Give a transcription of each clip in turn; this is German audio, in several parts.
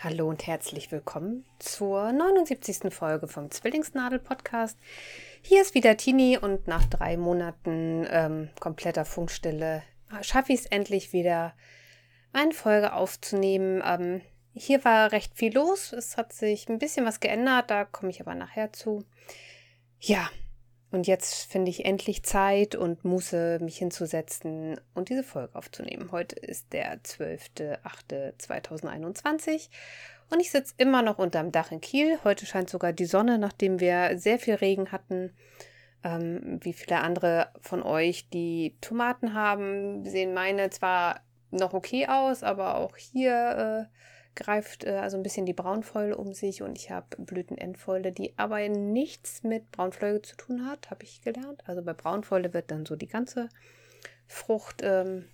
Hallo und herzlich willkommen zur 79. Folge vom Zwillingsnadel-Podcast. Hier ist wieder Tini und nach drei Monaten ähm, kompletter Funkstille schaffe ich es endlich wieder, eine Folge aufzunehmen. Ähm, hier war recht viel los. Es hat sich ein bisschen was geändert, da komme ich aber nachher zu. Ja, und jetzt finde ich endlich Zeit und Muße, mich hinzusetzen und diese Folge aufzunehmen. Heute ist der 12.08.2021 und ich sitze immer noch unterm Dach in Kiel. Heute scheint sogar die Sonne, nachdem wir sehr viel Regen hatten. Ähm, wie viele andere von euch, die Tomaten haben, sehen meine zwar noch okay aus, aber auch hier äh, greift äh, also ein bisschen die Braunfäule um sich und ich habe Blütenendfäule, die aber nichts mit Braunfäule zu tun hat, habe ich gelernt. Also bei Braunfäule wird dann so die ganze Frucht ähm,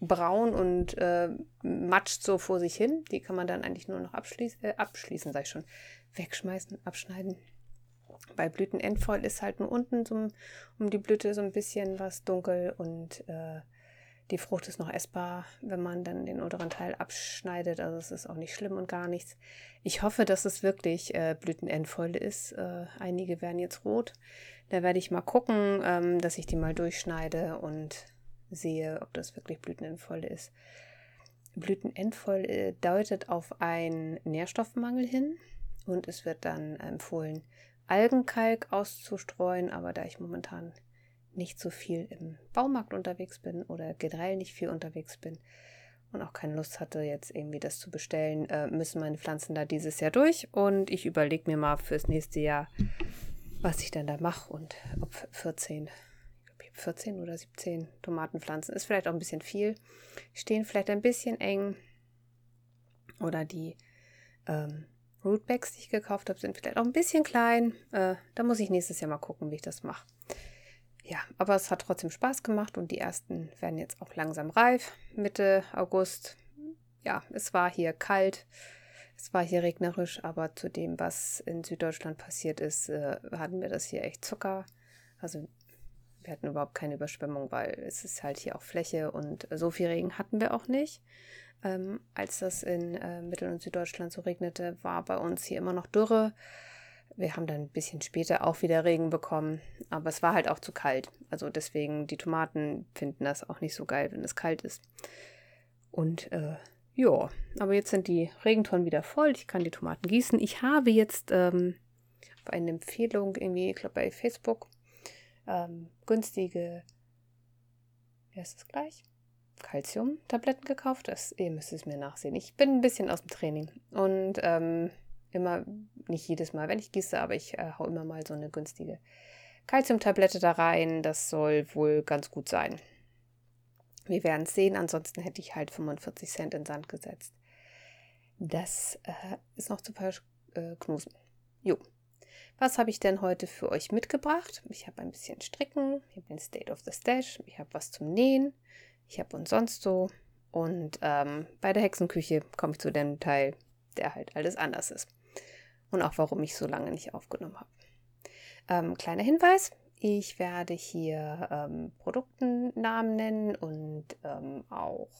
braun und äh, matscht so vor sich hin. Die kann man dann eigentlich nur noch abschließen, äh, abschließen, sag ich schon, wegschmeißen, abschneiden. Bei Blütenendfäule ist halt nur unten so, um die Blüte so ein bisschen was dunkel und äh, die Frucht ist noch essbar, wenn man dann den unteren Teil abschneidet. Also es ist auch nicht schlimm und gar nichts. Ich hoffe, dass es wirklich äh, Blütenendfäule ist. Äh, einige werden jetzt rot. Da werde ich mal gucken, ähm, dass ich die mal durchschneide und sehe, ob das wirklich Blütenendfäule ist. Blütenendfäule äh, deutet auf einen Nährstoffmangel hin und es wird dann empfohlen, Algenkalk auszustreuen, aber da ich momentan nicht so viel im Baumarkt unterwegs bin oder generell nicht viel unterwegs bin und auch keine Lust hatte, jetzt irgendwie das zu bestellen, äh, müssen meine Pflanzen da dieses Jahr durch. Und ich überlege mir mal fürs nächste Jahr, was ich dann da mache und ob 14, ich glaube, 14 oder 17 Tomatenpflanzen ist vielleicht auch ein bisschen viel, stehen vielleicht ein bisschen eng oder die ähm, Rootbacks, die ich gekauft habe, sind vielleicht auch ein bisschen klein. Äh, da muss ich nächstes Jahr mal gucken, wie ich das mache. Ja, aber es hat trotzdem Spaß gemacht und die ersten werden jetzt auch langsam reif. Mitte August. Ja, es war hier kalt, es war hier regnerisch, aber zu dem, was in Süddeutschland passiert ist, äh, hatten wir das hier echt Zucker. Also wir hatten überhaupt keine Überschwemmung, weil es ist halt hier auch Fläche und so viel Regen hatten wir auch nicht. Ähm, als das in äh, Mittel- und Süddeutschland so regnete, war bei uns hier immer noch Dürre. Wir haben dann ein bisschen später auch wieder Regen bekommen, aber es war halt auch zu kalt. Also deswegen, die Tomaten finden das auch nicht so geil, wenn es kalt ist. Und äh, ja, aber jetzt sind die Regentonnen wieder voll. Ich kann die Tomaten gießen. Ich habe jetzt ähm, auf eine Empfehlung irgendwie, ich glaube bei Facebook, ähm, günstige, wie heißt das gleich? Calcium-Tabletten gekauft. Das, ihr müsst es mir nachsehen. Ich bin ein bisschen aus dem Training und ähm, immer, nicht jedes Mal, wenn ich gieße, aber ich äh, hau immer mal so eine günstige Kalziumtablette da rein. Das soll wohl ganz gut sein. Wir werden es sehen, ansonsten hätte ich halt 45 Cent in Sand gesetzt. Das äh, ist noch zu verknusen. Äh, jo. Was habe ich denn heute für euch mitgebracht? Ich habe ein bisschen Stricken, ich habe den State of the Stash, ich habe was zum Nähen, ich habe und sonst so. Und ähm, bei der Hexenküche komme ich zu dem Teil, der halt alles anders ist und auch warum ich so lange nicht aufgenommen habe. Ähm, kleiner Hinweis, ich werde hier ähm, Produktennamen nennen und ähm, auch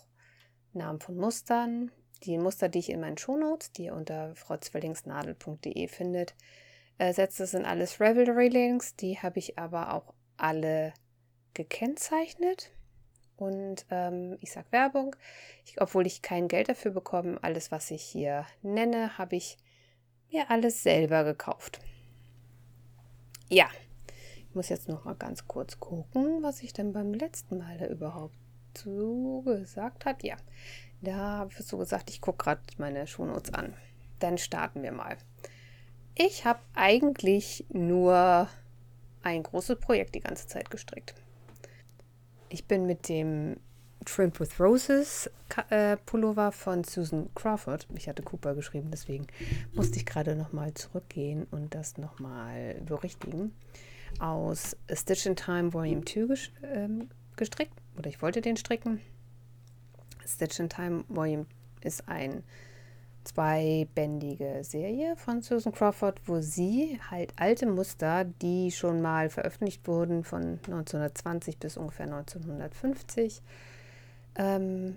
Namen von Mustern. Die Muster, die ich in meinen Shownotes, die ihr unter frauzwillingsnadel.de findet, äh, setzt es in alles Revelry-Links. Die habe ich aber auch alle gekennzeichnet. Und ähm, ich sage Werbung, ich, obwohl ich kein Geld dafür bekomme, alles, was ich hier nenne, habe ich mir alles selber gekauft. Ja, ich muss jetzt noch mal ganz kurz gucken, was ich denn beim letzten Mal da überhaupt so gesagt habe. Ja, da habe ich so gesagt, ich gucke gerade meine Shownotes an. Dann starten wir mal. Ich habe eigentlich nur ein großes Projekt die ganze Zeit gestrickt. Ich bin mit dem Trimmed with Roses äh, Pullover von Susan Crawford. Ich hatte Cooper geschrieben, deswegen musste ich gerade nochmal zurückgehen und das nochmal berichtigen. Aus A Stitch in Time Volume 2 ähm, gestrickt. Oder ich wollte den stricken. Stitch in Time Volume ist ein zweibändige Serie von Susan Crawford, wo sie halt alte Muster, die schon mal veröffentlicht wurden von 1920 bis ungefähr 1950, ähm,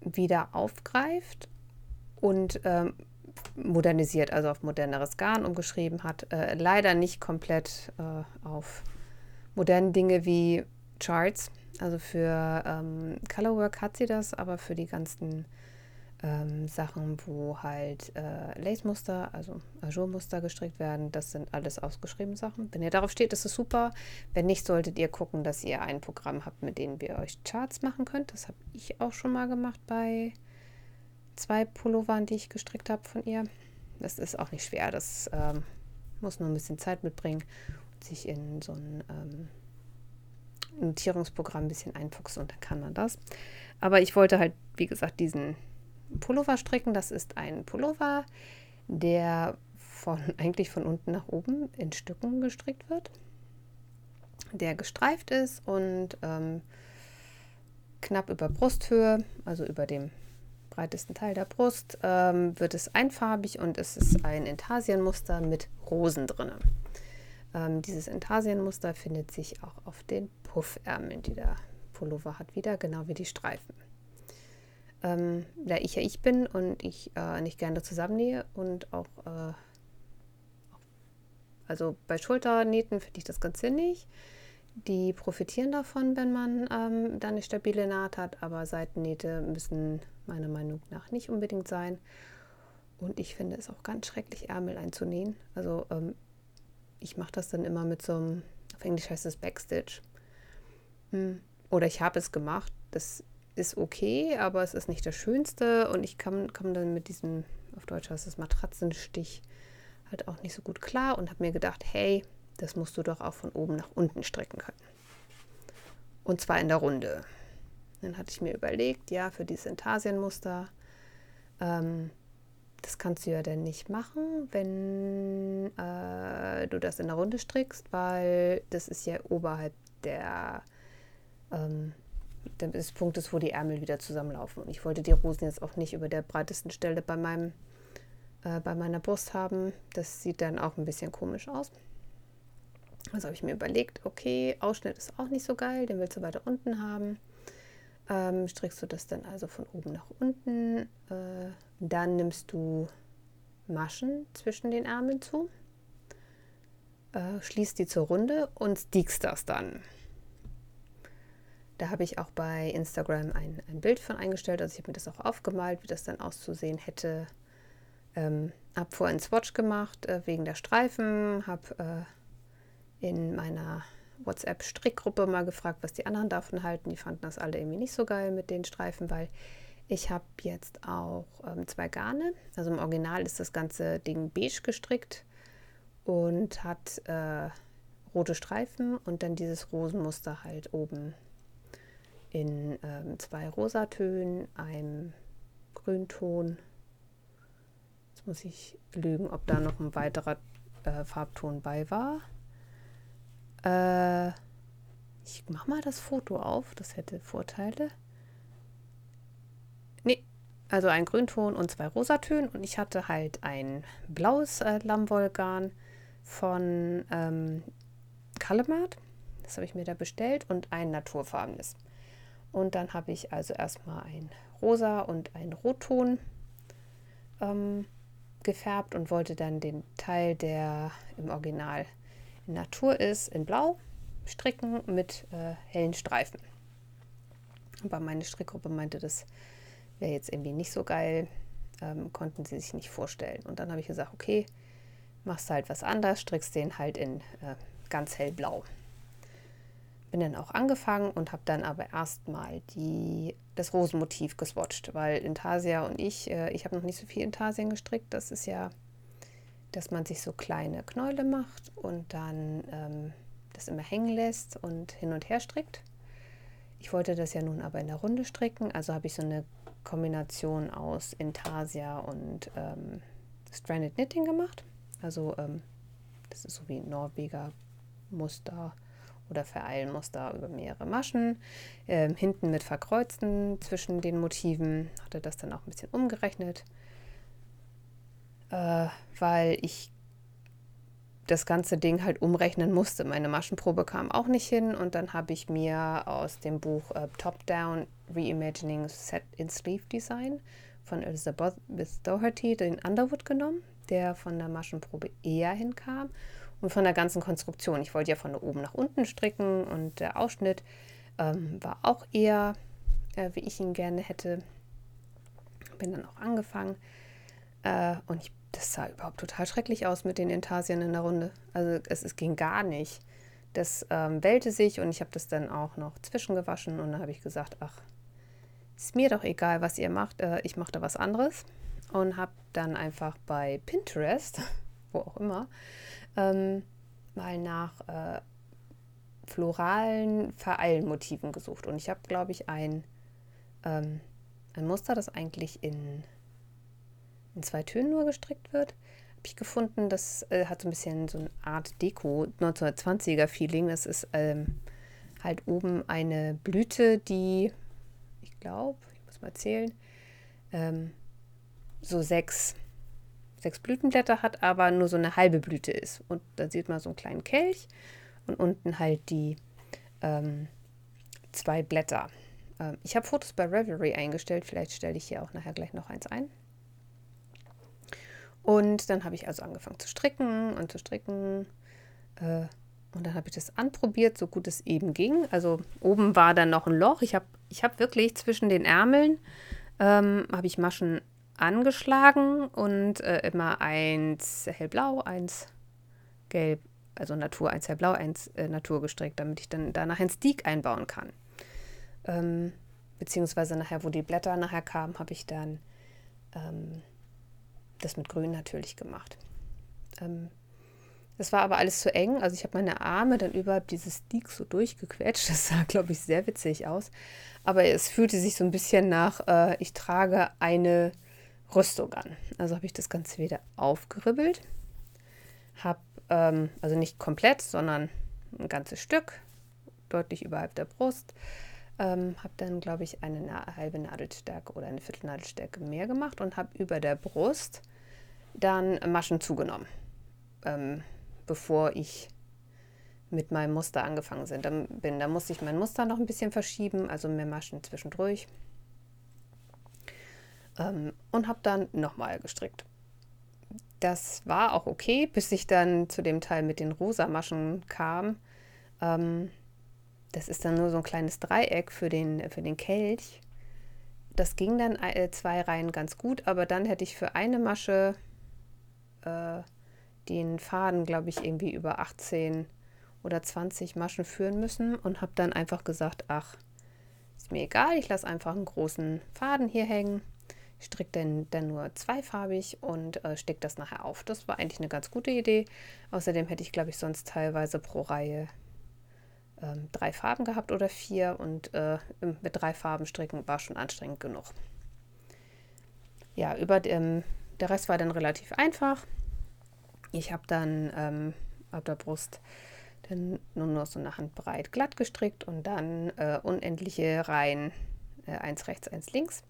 wieder aufgreift und ähm, modernisiert, also auf moderneres Garn umgeschrieben hat. Äh, leider nicht komplett äh, auf moderne Dinge wie Charts. Also für ähm, Colorwork hat sie das, aber für die ganzen ähm, Sachen, wo halt äh, Lace-Muster, also Ajour-Muster gestrickt werden, das sind alles ausgeschriebene Sachen. Wenn ihr darauf steht, ist es super. Wenn nicht, solltet ihr gucken, dass ihr ein Programm habt, mit dem ihr euch Charts machen könnt. Das habe ich auch schon mal gemacht bei zwei Pullovern, die ich gestrickt habe von ihr. Das ist auch nicht schwer. Das ähm, muss nur ein bisschen Zeit mitbringen und sich in so ein ähm, Notierungsprogramm ein bisschen einfuchsen und dann kann man das. Aber ich wollte halt, wie gesagt, diesen Pullover stricken. Das ist ein Pullover, der von, eigentlich von unten nach oben in Stücken gestrickt wird, der gestreift ist und ähm, knapp über Brusthöhe, also über dem breitesten Teil der Brust, ähm, wird es einfarbig und es ist ein Intarsienmuster mit Rosen drin. Ähm, dieses Intarsienmuster findet sich auch auf den Puffärmeln, die der Pullover hat, wieder, genau wie die Streifen. Ähm, da ich ja ich bin und ich äh, nicht gerne zusammennähe und auch, äh, also bei Schulternähten finde ich das ganz sinnig. Die profitieren davon, wenn man ähm, da eine stabile Naht hat, aber Seitennähte müssen meiner Meinung nach nicht unbedingt sein. Und ich finde es auch ganz schrecklich, Ärmel einzunähen. Also ähm, ich mache das dann immer mit so einem, auf Englisch heißt es Backstitch. Hm. Oder ich habe es gemacht. Das ist okay, aber es ist nicht das Schönste und ich komme komm dann mit diesem, auf Deutsch heißt es Matratzenstich, halt auch nicht so gut klar und habe mir gedacht, hey, das musst du doch auch von oben nach unten strecken können. Und zwar in der Runde. Dann hatte ich mir überlegt, ja, für dieses Intarsienmuster, ähm, das kannst du ja dann nicht machen, wenn äh, du das in der Runde strickst, weil das ist ja oberhalb der ähm, des Punktes, wo die Ärmel wieder zusammenlaufen. Und ich wollte die Rosen jetzt auch nicht über der breitesten Stelle bei, meinem, äh, bei meiner Brust haben. Das sieht dann auch ein bisschen komisch aus. Also habe ich mir überlegt, okay, Ausschnitt ist auch nicht so geil, den willst du weiter unten haben. Ähm, strickst du das dann also von oben nach unten. Äh, dann nimmst du Maschen zwischen den Ärmeln zu, äh, schließt die zur Runde und stickst das dann. Da habe ich auch bei Instagram ein, ein Bild von eingestellt. Also ich habe mir das auch aufgemalt, wie das dann auszusehen hätte. Ähm, habe vorher einen Swatch gemacht äh, wegen der Streifen. Habe äh, in meiner WhatsApp-Strickgruppe mal gefragt, was die anderen davon halten. Die fanden das alle irgendwie nicht so geil mit den Streifen, weil ich habe jetzt auch ähm, zwei Garne. Also im Original ist das ganze Ding beige gestrickt und hat äh, rote Streifen und dann dieses Rosenmuster halt oben in ähm, zwei Rosatönen, einem Grünton. Jetzt muss ich lügen, ob da noch ein weiterer äh, Farbton bei war. Äh, ich mache mal das Foto auf, das hätte Vorteile. Nee, also ein Grünton und zwei Rosatönen und ich hatte halt ein blaues äh, Lammwollgarn von ähm, Kalemat. Das habe ich mir da bestellt und ein naturfarbenes. Und dann habe ich also erstmal ein Rosa und ein Rotton ähm, gefärbt und wollte dann den Teil, der im Original in Natur ist, in Blau stricken mit äh, hellen Streifen. Aber meine Strickgruppe meinte, das wäre jetzt irgendwie nicht so geil, ähm, konnten sie sich nicht vorstellen. Und dann habe ich gesagt, okay, machst halt was anders, strickst den halt in äh, ganz hellblau bin dann auch angefangen und habe dann aber erstmal das Rosenmotiv geswatcht, weil Intarsia und ich, äh, ich habe noch nicht so viel Intarsien gestrickt. Das ist ja, dass man sich so kleine Knäule macht und dann ähm, das immer hängen lässt und hin und her strickt. Ich wollte das ja nun aber in der Runde stricken, also habe ich so eine Kombination aus Intarsia und ähm, Stranded Knitting gemacht. Also ähm, das ist so wie Norweger Muster oder vereilen muss da über mehrere Maschen. Ähm, hinten mit verkreuzten zwischen den Motiven hatte das dann auch ein bisschen umgerechnet, äh, weil ich das ganze Ding halt umrechnen musste. Meine Maschenprobe kam auch nicht hin und dann habe ich mir aus dem Buch äh, Top Down Reimagining Set in Sleeve Design von Elizabeth Doherty den Underwood genommen, der von der Maschenprobe eher hinkam und von der ganzen Konstruktion. Ich wollte ja von oben nach unten stricken und der Ausschnitt ähm, war auch eher, äh, wie ich ihn gerne hätte. Bin dann auch angefangen äh, und ich, das sah überhaupt total schrecklich aus mit den Intarsien in der Runde. Also es, es ging gar nicht. Das ähm, wellte sich und ich habe das dann auch noch zwischengewaschen und dann habe ich gesagt, ach, ist mir doch egal, was ihr macht, äh, ich mache da was anderes und habe dann einfach bei Pinterest, wo auch immer, ähm, mal nach äh, floralen Vereilmotiven gesucht und ich habe, glaube ich, ein, ähm, ein Muster, das eigentlich in, in zwei Tönen nur gestrickt wird habe ich gefunden, das äh, hat so ein bisschen so eine Art Deko, 1920er Feeling. Das ist ähm, halt oben eine Blüte, die, ich glaube, ich muss mal zählen, ähm, so sechs, sechs Blütenblätter hat, aber nur so eine halbe Blüte ist. Und da sieht man so einen kleinen Kelch und unten halt die ähm, zwei Blätter. Ähm, ich habe Fotos bei Revelry eingestellt, vielleicht stelle ich hier auch nachher gleich noch eins ein. Und dann habe ich also angefangen zu stricken und zu stricken. Äh, und dann habe ich das anprobiert, so gut es eben ging. Also oben war dann noch ein Loch. Ich habe ich hab wirklich zwischen den Ärmeln ähm, habe ich Maschen angeschlagen und äh, immer eins hellblau, eins gelb, also Natur, eins hellblau, eins äh, Natur gestrickt, damit ich dann danach ein Steak einbauen kann. Ähm, beziehungsweise nachher, wo die Blätter nachher kamen, habe ich dann ähm, das mit Grün natürlich gemacht. Ähm, das war aber alles zu eng. Also ich habe meine Arme dann überhalb dieses Stick so durchgequetscht. Das sah, glaube ich, sehr witzig aus. Aber es fühlte sich so ein bisschen nach, äh, ich trage eine Rüstung an. Also habe ich das Ganze wieder aufgeribbelt. Habe, ähm, also nicht komplett, sondern ein ganzes Stück, deutlich überhalb der Brust. Ähm, habe dann, glaube ich, eine halbe Nadelstärke oder eine Viertelnadelstärke mehr gemacht und habe über der Brust dann Maschen zugenommen, ähm, bevor ich mit meinem Muster angefangen bin. Da musste ich mein Muster noch ein bisschen verschieben, also mehr Maschen zwischendurch. Ähm, und habe dann nochmal gestrickt. Das war auch okay, bis ich dann zu dem Teil mit den rosa Maschen kam. Ähm, das ist dann nur so ein kleines Dreieck für den, für den Kelch. Das ging dann äh, zwei Reihen ganz gut, aber dann hätte ich für eine Masche äh, den Faden, glaube ich, irgendwie über 18 oder 20 Maschen führen müssen und habe dann einfach gesagt, ach, ist mir egal, ich lasse einfach einen großen Faden hier hängen, stricke dann, dann nur zweifarbig und äh, stecke das nachher auf. Das war eigentlich eine ganz gute Idee. Außerdem hätte ich, glaube ich, sonst teilweise pro Reihe ähm, drei Farben gehabt oder vier und äh, mit drei Farben stricken war schon anstrengend genug. Ja, über dem der Rest war dann relativ einfach. Ich habe dann ähm, auf der Brust dann nur noch so eine Handbreit glatt gestrickt und dann äh, unendliche Reihen, äh, eins rechts, eins links.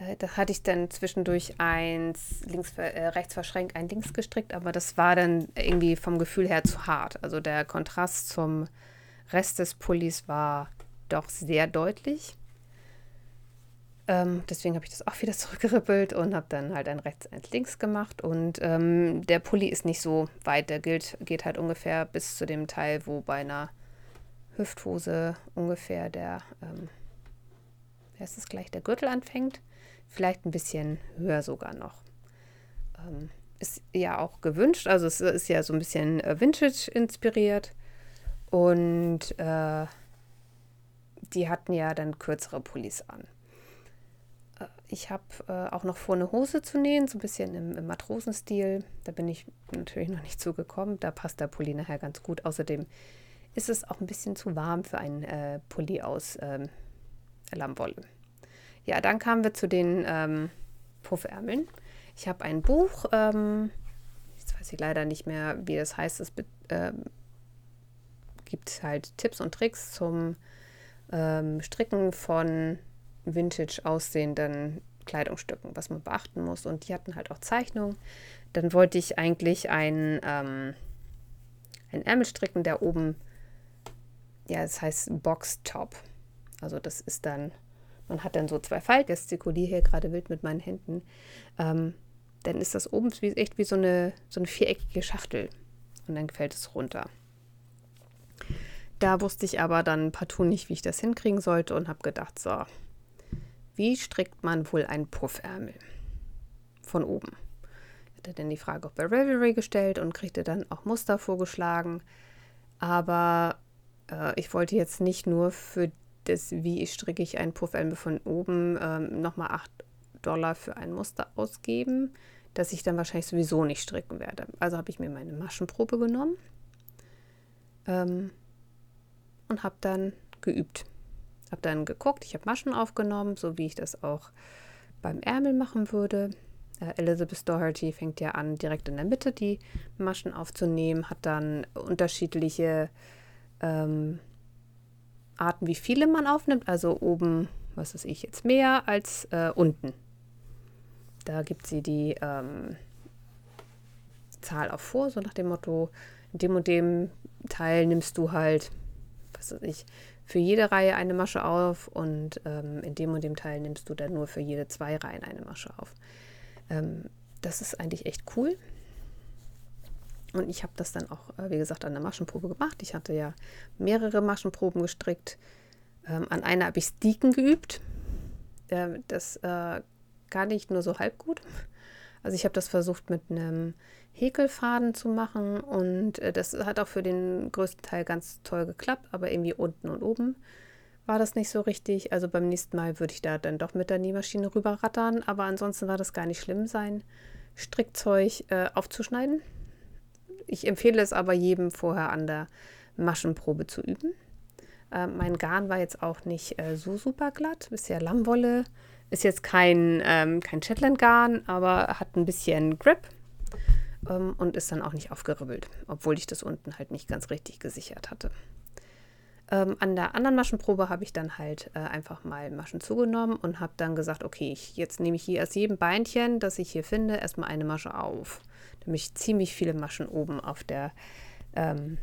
Äh, da hatte ich dann zwischendurch eins links, äh, rechts verschränkt, ein links gestrickt, aber das war dann irgendwie vom Gefühl her zu hart. Also der Kontrast zum Rest des Pullis war doch sehr deutlich. Ähm, deswegen habe ich das auch wieder zurückgerippelt und habe dann halt ein rechts, ein links gemacht. Und ähm, der Pulli ist nicht so weit. Der gilt, geht halt ungefähr bis zu dem Teil, wo bei einer Hüfthose ungefähr der, ähm, ist es gleich, der Gürtel anfängt. Vielleicht ein bisschen höher sogar noch. Ähm, ist ja auch gewünscht. Also es ist ja so ein bisschen äh, Vintage inspiriert. Und äh, die hatten ja dann kürzere Pullis an. Ich habe äh, auch noch vor, eine Hose zu nähen, so ein bisschen im, im, Matrosenstil. Da bin ich natürlich noch nicht zugekommen. Da passt der Pulli nachher ganz gut. Außerdem ist es auch ein bisschen zu warm für einen äh, Pulli aus ähm, Lammwolle. Ja, dann kamen wir zu den ähm, Puffärmeln. Ich habe ein Buch, ähm, jetzt weiß ich leider nicht mehr, wie das heißt. Es äh, gibt halt Tipps und Tricks zum ähm, Stricken von vintage aussehenden Kleidungsstücken, was man beachten muss. Und die hatten halt auch Zeichnungen. Dann wollte ich eigentlich einen, ähm, einen Ärmel stricken, der oben, ja, das heißt Box Top. Also das ist dann und hat dann so zwei Falten, gestikuliere hier gerade wild mit meinen Händen, ähm, dann ist das oben wie, echt wie so eine, so eine viereckige Schachtel und dann fällt es runter. Da wusste ich aber dann partout nicht, wie ich das hinkriegen sollte und habe gedacht, so, wie strickt man wohl einen Puffärmel? Von oben. Ich hatte dann die Frage auch bei Ravelry gestellt und kriegte dann auch Muster vorgeschlagen. Aber äh, ich wollte jetzt nicht nur für das, wie stricke ich einen Puffärmel von oben, ähm, nochmal 8 Dollar für ein Muster ausgeben, das ich dann wahrscheinlich sowieso nicht stricken werde. Also habe ich mir meine Maschenprobe genommen ähm, und habe dann geübt. Habe dann geguckt, ich habe Maschen aufgenommen, so wie ich das auch beim Ärmel machen würde. Äh, Elizabeth Doherty fängt ja an, direkt in der Mitte die Maschen aufzunehmen, hat dann unterschiedliche ähm, Arten, wie viele man aufnimmt. Also oben, was weiß ich, jetzt mehr als äh, unten. Da gibt sie die ähm, Zahl auch vor, so nach dem Motto, in dem und dem Teil nimmst du halt, was weiß ich, für jede Reihe eine Masche auf und ähm, in dem und dem Teil nimmst du dann nur für jede zwei Reihen eine Masche auf. Ähm, das ist eigentlich echt cool. Und ich habe das dann auch, äh, wie gesagt, an der Maschenprobe gemacht. Ich hatte ja mehrere Maschenproben gestrickt. Ähm, an einer habe ich Sticken geübt. Äh, das äh, gar nicht nur so halb gut. Also ich habe das versucht mit einem Häkelfaden zu machen und äh, das hat auch für den größten Teil ganz toll geklappt, aber irgendwie unten und oben war das nicht so richtig. Also beim nächsten Mal würde ich da dann doch mit der Nähmaschine rüberrattern, aber ansonsten war das gar nicht schlimm, sein Strickzeug äh, aufzuschneiden. Ich empfehle es aber jedem vorher an der Maschenprobe zu üben. Äh, mein Garn war jetzt auch nicht äh, so super glatt, bisher Lammwolle. Ist jetzt kein, ähm, kein Shetland-Garn, aber hat ein bisschen Grip ähm, und ist dann auch nicht aufgeribbelt, obwohl ich das unten halt nicht ganz richtig gesichert hatte. Ähm, an der anderen Maschenprobe habe ich dann halt äh, einfach mal Maschen zugenommen und habe dann gesagt, okay, ich, jetzt nehme ich hier aus jedem Beinchen, das ich hier finde, erstmal eine Masche auf. Damit ich ziemlich viele Maschen oben auf der, ähm,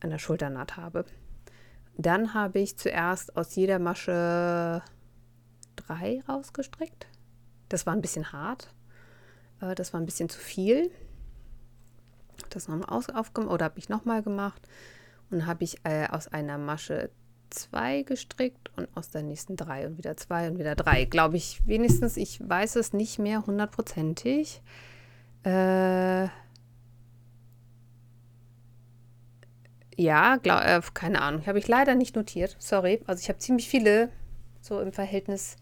an der Schulternaht habe. Dann habe ich zuerst aus jeder Masche drei rausgestrickt. Das war ein bisschen hart. Äh, das war ein bisschen zu viel. Das nochmal aufgemacht oder habe ich nochmal gemacht und habe ich äh, aus einer Masche zwei gestrickt und aus der nächsten drei und wieder zwei und wieder drei. Glaube ich wenigstens, ich weiß es nicht mehr hundertprozentig. Äh, ja, glaub, äh, keine Ahnung. Habe ich leider nicht notiert. Sorry. Also ich habe ziemlich viele so im Verhältnis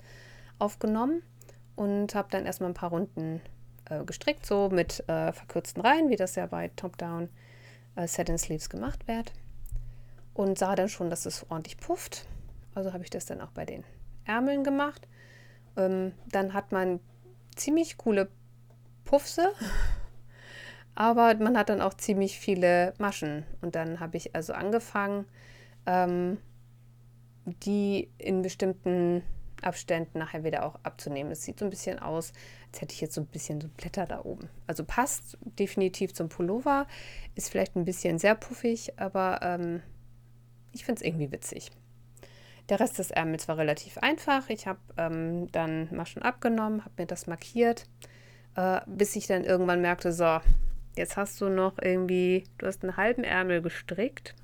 aufgenommen und habe dann erstmal ein paar Runden äh, gestrickt, so mit äh, verkürzten Reihen, wie das ja bei Top-Down äh, Set-in-Sleeves gemacht wird. Und sah dann schon, dass es ordentlich pufft. Also habe ich das dann auch bei den Ärmeln gemacht. Ähm, dann hat man ziemlich coole Puffse, aber man hat dann auch ziemlich viele Maschen. Und dann habe ich also angefangen, ähm, die in bestimmten Abständen nachher wieder auch abzunehmen. Es sieht so ein bisschen aus, als hätte ich jetzt so ein bisschen so Blätter da oben. Also passt definitiv zum Pullover, ist vielleicht ein bisschen sehr puffig, aber ähm, ich finde es irgendwie witzig. Der Rest des Ärmels war relativ einfach. Ich habe ähm, dann Maschen abgenommen, habe mir das markiert, äh, bis ich dann irgendwann merkte, so, jetzt hast du noch irgendwie, du hast einen halben Ärmel gestrickt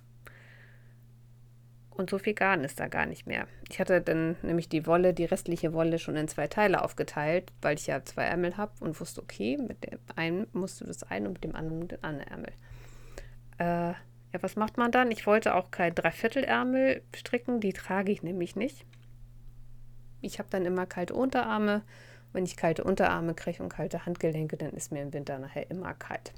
und so viel Garn ist da gar nicht mehr. Ich hatte dann nämlich die Wolle, die restliche Wolle schon in zwei Teile aufgeteilt, weil ich ja zwei Ärmel habe und wusste, okay, mit dem einen musst du das eine und mit dem anderen den anderen Ärmel. Äh, ja, was macht man dann? Ich wollte auch kein Dreiviertelärmel stricken, die trage ich nämlich nicht. Ich habe dann immer kalte Unterarme. Wenn ich kalte Unterarme kriege und kalte Handgelenke, dann ist mir im Winter nachher immer kalt.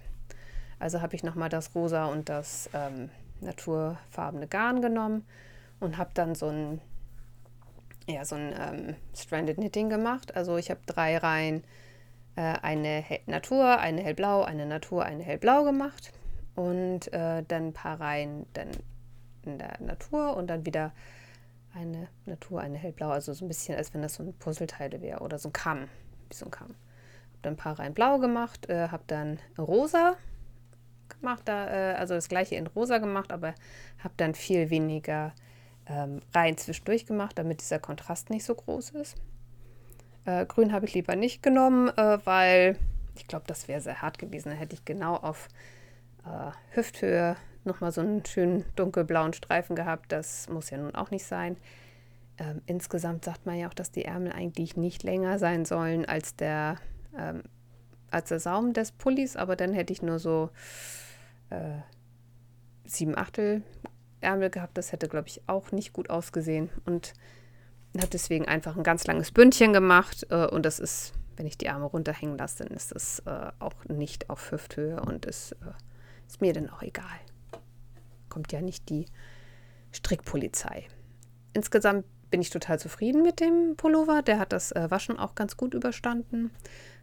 Also habe ich nochmal das rosa und das ähm, naturfarbene Garn genommen und habe dann so ein, ja, so ein ähm, Stranded Knitting gemacht. Also ich habe drei Reihen, äh, eine Hell Natur, eine hellblau, eine Natur, eine hellblau gemacht und äh, dann ein paar Reihen dann in der Natur und dann wieder eine Natur, eine hellblau, also so ein bisschen, als wenn das so ein Puzzleteile wäre oder so ein Kamm, wie so ein Kamm. Habe dann ein paar Reihen blau gemacht, äh, habe dann rosa gemacht, da, äh, also das gleiche in rosa gemacht, aber habe dann viel weniger ähm, Reihen zwischendurch gemacht, damit dieser Kontrast nicht so groß ist. Äh, grün habe ich lieber nicht genommen, äh, weil ich glaube, das wäre sehr hart gewesen. Da hätte ich genau auf äh, Hüfthöhe nochmal so einen schönen dunkelblauen Streifen gehabt. Das muss ja nun auch nicht sein. Ähm, insgesamt sagt man ja auch, dass die Ärmel eigentlich nicht länger sein sollen als der, ähm, als der Saum des Pullis, aber dann hätte ich nur so äh, sieben Achtel Ärmel gehabt. Das hätte, glaube ich, auch nicht gut ausgesehen. Und habe deswegen einfach ein ganz langes Bündchen gemacht. Äh, und das ist, wenn ich die Arme runterhängen lasse, dann ist das äh, auch nicht auf Hüfthöhe und ist, äh, ist mir dann auch egal. Kommt ja nicht die Strickpolizei. Insgesamt bin ich total zufrieden mit dem Pullover. Der hat das äh, Waschen auch ganz gut überstanden.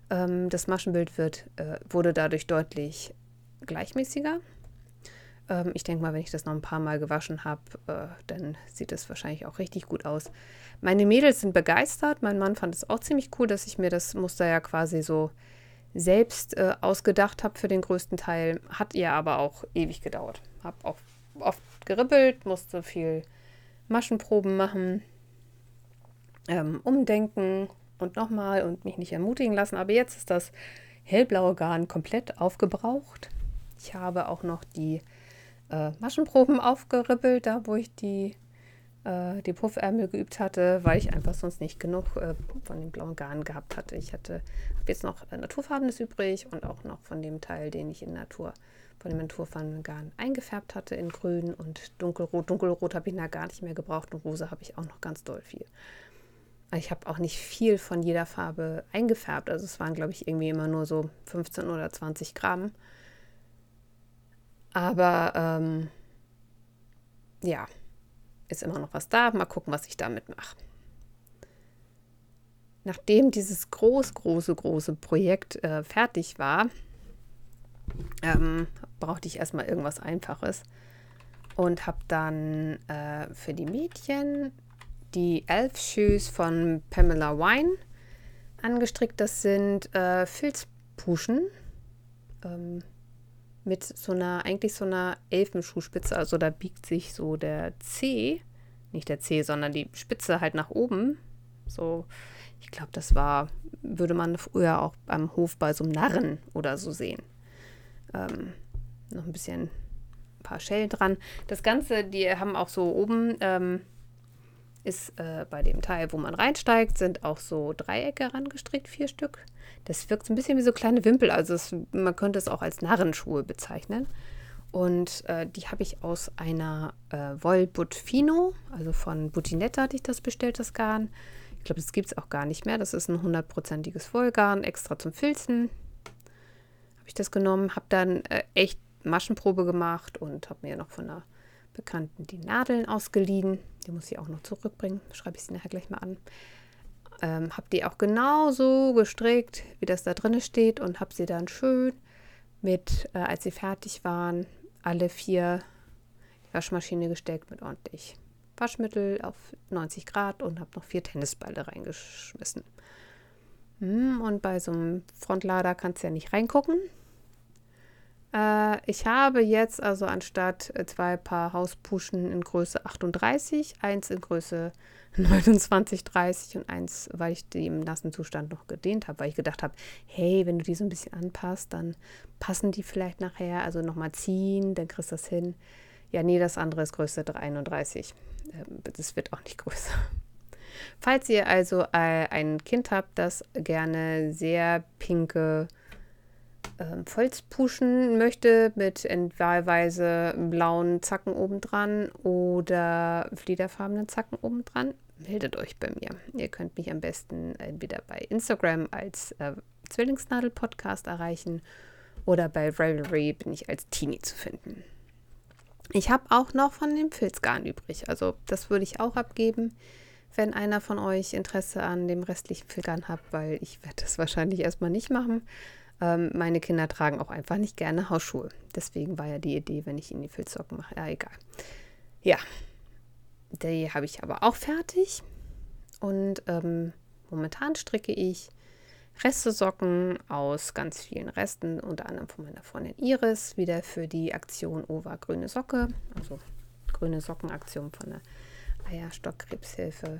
Ähm, das Maschenbild wird, äh, wurde dadurch deutlich gleichmäßiger. Ähm, ich denke mal, wenn ich das noch ein paar Mal gewaschen habe, äh, dann sieht es wahrscheinlich auch richtig gut aus. Meine Mädels sind begeistert. Mein Mann fand es auch ziemlich cool, dass ich mir das Muster ja quasi so selbst äh, ausgedacht habe für den größten Teil. Hat ihr aber auch ewig gedauert. Habe auch oft geribbelt, musste viel Maschenproben machen, ähm, umdenken und nochmal und mich nicht ermutigen lassen. Aber jetzt ist das hellblaue Garn komplett aufgebraucht. Ich habe auch noch die äh, Maschenproben aufgeribbelt, da wo ich die, äh, die Puffärmel geübt hatte, weil ich einfach sonst nicht genug äh, von dem blauen Garn gehabt hatte. Ich hatte jetzt noch äh, Naturfarbenes übrig und auch noch von dem Teil, den ich in Natur, von dem naturfarbenen Garn eingefärbt hatte in grün und dunkelrot. Dunkelrot habe ich da gar nicht mehr gebraucht und rosa habe ich auch noch ganz doll viel. Ich habe auch nicht viel von jeder Farbe eingefärbt. Also es waren, glaube ich, irgendwie immer nur so 15 oder 20 Gramm. Aber ähm, ja, ist immer noch was da. Mal gucken, was ich damit mache. Nachdem dieses groß, große, große Projekt äh, fertig war, ähm, brauchte ich erstmal irgendwas Einfaches und habe dann äh, für die Mädchen die Elf Shoes von Pamela Wine angestrickt. Das sind äh, Filzpuschen. Ähm, mit so einer, eigentlich so einer Elfenschuhspitze. Also da biegt sich so der C, nicht der C, sondern die Spitze halt nach oben. So, ich glaube, das war, würde man früher auch beim Hof bei so einem Narren oder so sehen. Ähm, noch ein bisschen, ein paar Schellen dran. Das Ganze, die haben auch so oben, ähm, ist äh, bei dem Teil, wo man reinsteigt, sind auch so Dreiecke rangestrickt, vier Stück. Das wirkt so ein bisschen wie so kleine Wimpel, also es, man könnte es auch als Narrenschuhe bezeichnen. Und äh, die habe ich aus einer äh, Wollbutfino, also von Butinetta hatte ich das bestellt, das Garn. Ich glaube, das gibt es auch gar nicht mehr. Das ist ein hundertprozentiges Wollgarn, extra zum Filzen. Habe ich das genommen, habe dann äh, echt Maschenprobe gemacht und habe mir noch von einer Bekannten die Nadeln ausgeliehen. Die muss ich auch noch zurückbringen. Schreibe ich sie nachher gleich mal an. Ähm, habe die auch genauso gestrickt, wie das da drin steht und habe sie dann schön mit, äh, als sie fertig waren, alle vier die Waschmaschine gesteckt mit ordentlich Waschmittel auf 90 Grad und habe noch vier Tennisbälle reingeschmissen. Hm, und bei so einem Frontlader kannst du ja nicht reingucken. Äh, ich habe jetzt also anstatt äh, zwei Paar Hauspuschen in Größe 38, eins in Größe 29, 30 und eins, weil ich die im nassen Zustand noch gedehnt habe, weil ich gedacht habe, hey, wenn du die so ein bisschen anpasst, dann passen die vielleicht nachher, also nochmal ziehen, dann kriegst du das hin. Ja, nee, das andere ist Größe 31. Ähm, das wird auch nicht größer. Falls ihr also äh, ein Kind habt, das gerne sehr pinke ähm, Holz pushen möchte mit wahlweise blauen Zacken obendran oder fliederfarbenen Zacken obendran, meldet euch bei mir. Ihr könnt mich am besten entweder bei Instagram als äh, Zwillingsnadel-Podcast erreichen oder bei Ravelry bin ich als Teenie zu finden. Ich habe auch noch von dem Filzgarn übrig, also das würde ich auch abgeben, wenn einer von euch Interesse an dem restlichen Filzgarn hat, weil ich werde das wahrscheinlich erstmal nicht machen. Ähm, meine Kinder tragen auch einfach nicht gerne Hausschuhe. Deswegen war ja die Idee, wenn ich ihnen die Filzsocken mache. Ja, egal. Ja, die habe ich aber auch fertig. Und ähm, momentan stricke ich Reste-Socken aus ganz vielen Resten, unter anderem von meiner Freundin Iris, wieder für die Aktion Ova Grüne Socke, also grüne Sockenaktion von der Eierstockkrebshilfe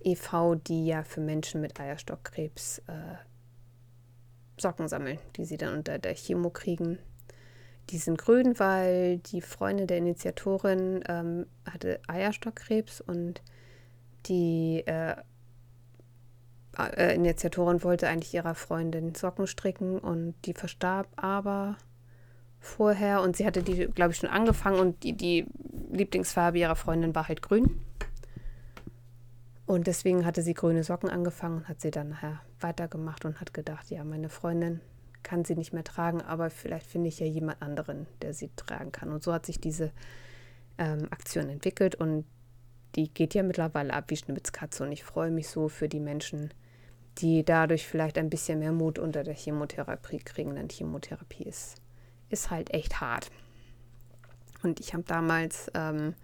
e.V., die ja für Menschen mit Eierstockkrebs äh, Socken sammeln, die sie dann unter der Chemo kriegen. Die sind grün, weil die Freundin der Initiatorin ähm, hatte Eierstockkrebs und die äh, äh, Initiatorin wollte eigentlich ihrer Freundin Socken stricken und die verstarb aber vorher und sie hatte die, glaube ich, schon angefangen und die, die Lieblingsfarbe ihrer Freundin war halt grün. Und deswegen hatte sie grüne Socken angefangen und hat sie dann nachher weitergemacht und hat gedacht, ja, meine Freundin kann sie nicht mehr tragen, aber vielleicht finde ich ja jemand anderen, der sie tragen kann. Und so hat sich diese ähm, Aktion entwickelt und die geht ja mittlerweile ab wie Schnibbelskatze und ich freue mich so für die Menschen, die dadurch vielleicht ein bisschen mehr Mut unter der Chemotherapie kriegen, denn Chemotherapie ist, ist halt echt hart. Und ich habe damals ähm,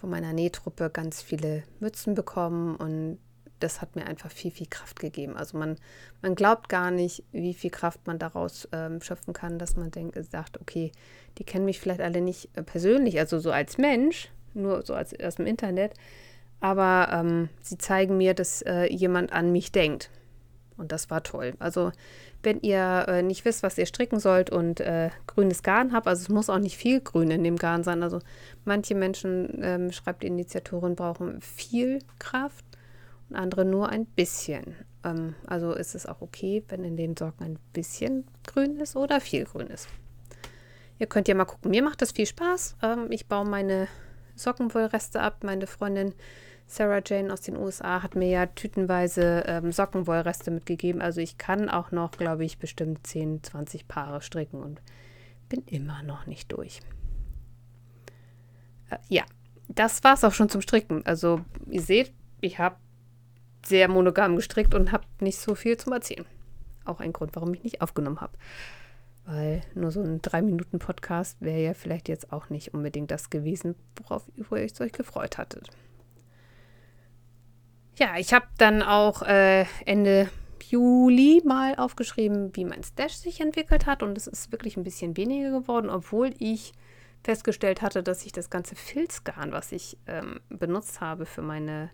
von meiner Nähtruppe ganz viele Mützen bekommen und das hat mir einfach viel, viel Kraft gegeben. Also man, man glaubt gar nicht, wie viel Kraft man daraus ähm, schöpfen kann, dass man denkt, sagt, okay, die kennen mich vielleicht alle nicht äh, persönlich, also so als Mensch, nur so als aus dem Internet, aber ähm, sie zeigen mir, dass äh, jemand an mich denkt. Und das war toll. Also wenn ihr äh, nicht wisst, was ihr stricken sollt und äh, grünes Garn habt, also es muss auch nicht viel Grün in dem Garn sein. Also manche Menschen, ähm, schreibt die Initiatorin, brauchen viel Kraft und andere nur ein bisschen. Ähm, also ist es auch okay, wenn in den Socken ein bisschen grün ist oder viel grün ist. Ihr könnt ja mal gucken. Mir macht das viel Spaß. Ähm, ich baue meine Sockenwollreste ab. Meine Freundin Sarah Jane aus den USA hat mir ja tütenweise ähm, Sockenwollreste mitgegeben. Also ich kann auch noch, glaube ich, bestimmt 10, 20 Paare stricken und bin immer noch nicht durch. Äh, ja, das war es auch schon zum Stricken. Also ihr seht, ich habe sehr monogam gestrickt und habe nicht so viel zum Erzählen. Auch ein Grund, warum ich nicht aufgenommen habe. Weil nur so ein 3-Minuten-Podcast wäre ja vielleicht jetzt auch nicht unbedingt das gewesen, worauf ihr euch gefreut hattet. Ja, ich habe dann auch äh, Ende Juli mal aufgeschrieben, wie mein Stash sich entwickelt hat. Und es ist wirklich ein bisschen weniger geworden, obwohl ich festgestellt hatte, dass ich das ganze Filzgarn, was ich ähm, benutzt habe für meine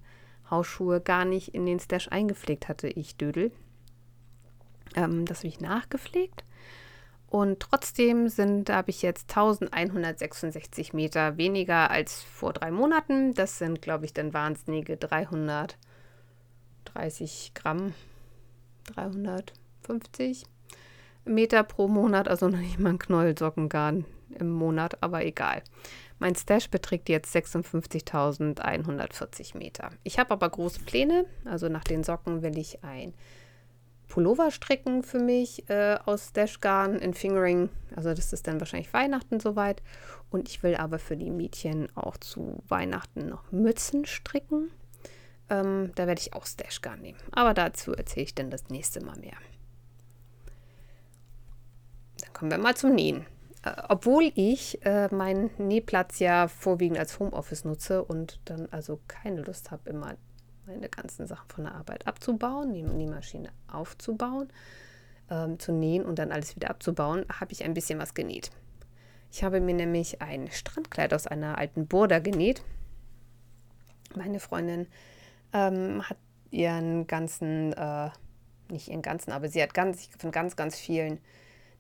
Hausschuhe, gar nicht in den Stash eingepflegt hatte, ich Dödel. Ähm, das habe ich nachgepflegt. Und trotzdem sind, habe ich jetzt 1166 Meter weniger als vor drei Monaten. Das sind, glaube ich, dann wahnsinnige 300 30 Gramm, 350 Meter pro Monat, also noch nicht mal ein Knäuel Sockengarn im Monat, aber egal. Mein Stash beträgt jetzt 56.140 Meter. Ich habe aber große Pläne, also nach den Socken will ich ein Pullover stricken für mich äh, aus Stashgarn in Fingering. Also das ist dann wahrscheinlich Weihnachten soweit. Und ich will aber für die Mädchen auch zu Weihnachten noch Mützen stricken. Ähm, da werde ich auch Stashgarn nehmen. Aber dazu erzähle ich dann das nächste Mal mehr. Dann kommen wir mal zum Nähen. Äh, obwohl ich äh, meinen Nähplatz ja vorwiegend als Homeoffice nutze und dann also keine Lust habe, immer meine ganzen Sachen von der Arbeit abzubauen, die Nähmaschine aufzubauen, ähm, zu nähen und dann alles wieder abzubauen, habe ich ein bisschen was genäht. Ich habe mir nämlich ein Strandkleid aus einer alten Burda genäht. Meine Freundin ähm, hat ihren ganzen, äh, nicht ihren ganzen, aber sie hat ganz, von ganz, ganz vielen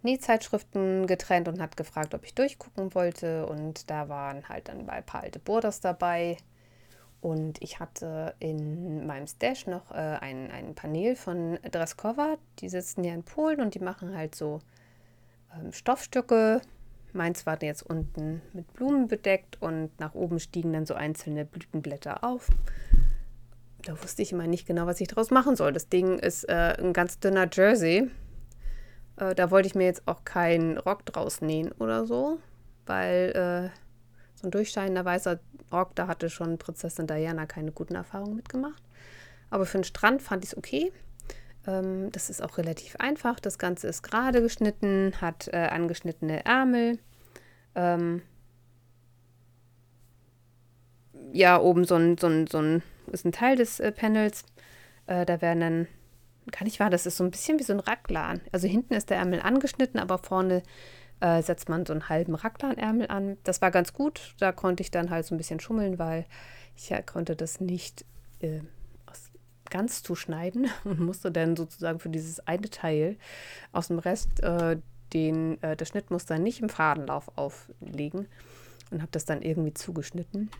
Nähzeitschriften getrennt und hat gefragt, ob ich durchgucken wollte. Und da waren halt dann ein paar alte Borders dabei. Und ich hatte in meinem Stash noch äh, ein, ein Panel von Dreskova. Die sitzen ja in Polen und die machen halt so ähm, Stoffstücke. Meins war jetzt unten mit Blumen bedeckt und nach oben stiegen dann so einzelne Blütenblätter auf da wusste ich immer nicht genau, was ich daraus machen soll. Das Ding ist äh, ein ganz dünner Jersey. Äh, da wollte ich mir jetzt auch keinen Rock draus nähen oder so, weil äh, so ein durchscheinender weißer Rock, da hatte schon Prinzessin Diana keine guten Erfahrungen mitgemacht. Aber für den Strand fand ich es okay. Ähm, das ist auch relativ einfach. Das Ganze ist gerade geschnitten, hat äh, angeschnittene Ärmel. Ähm, ja, oben so ein, so ein, so ein ist ein Teil des äh, Panels. Äh, da werden dann, gar nicht wahr, das ist so ein bisschen wie so ein Raglan. Also hinten ist der Ärmel angeschnitten, aber vorne äh, setzt man so einen halben Raglanärmel an. Das war ganz gut. Da konnte ich dann halt so ein bisschen schummeln, weil ich ja konnte das nicht äh, ganz zuschneiden und musste dann sozusagen für dieses eine Teil aus dem Rest äh, den, äh, das Schnittmuster nicht im Fadenlauf auflegen und habe das dann irgendwie zugeschnitten.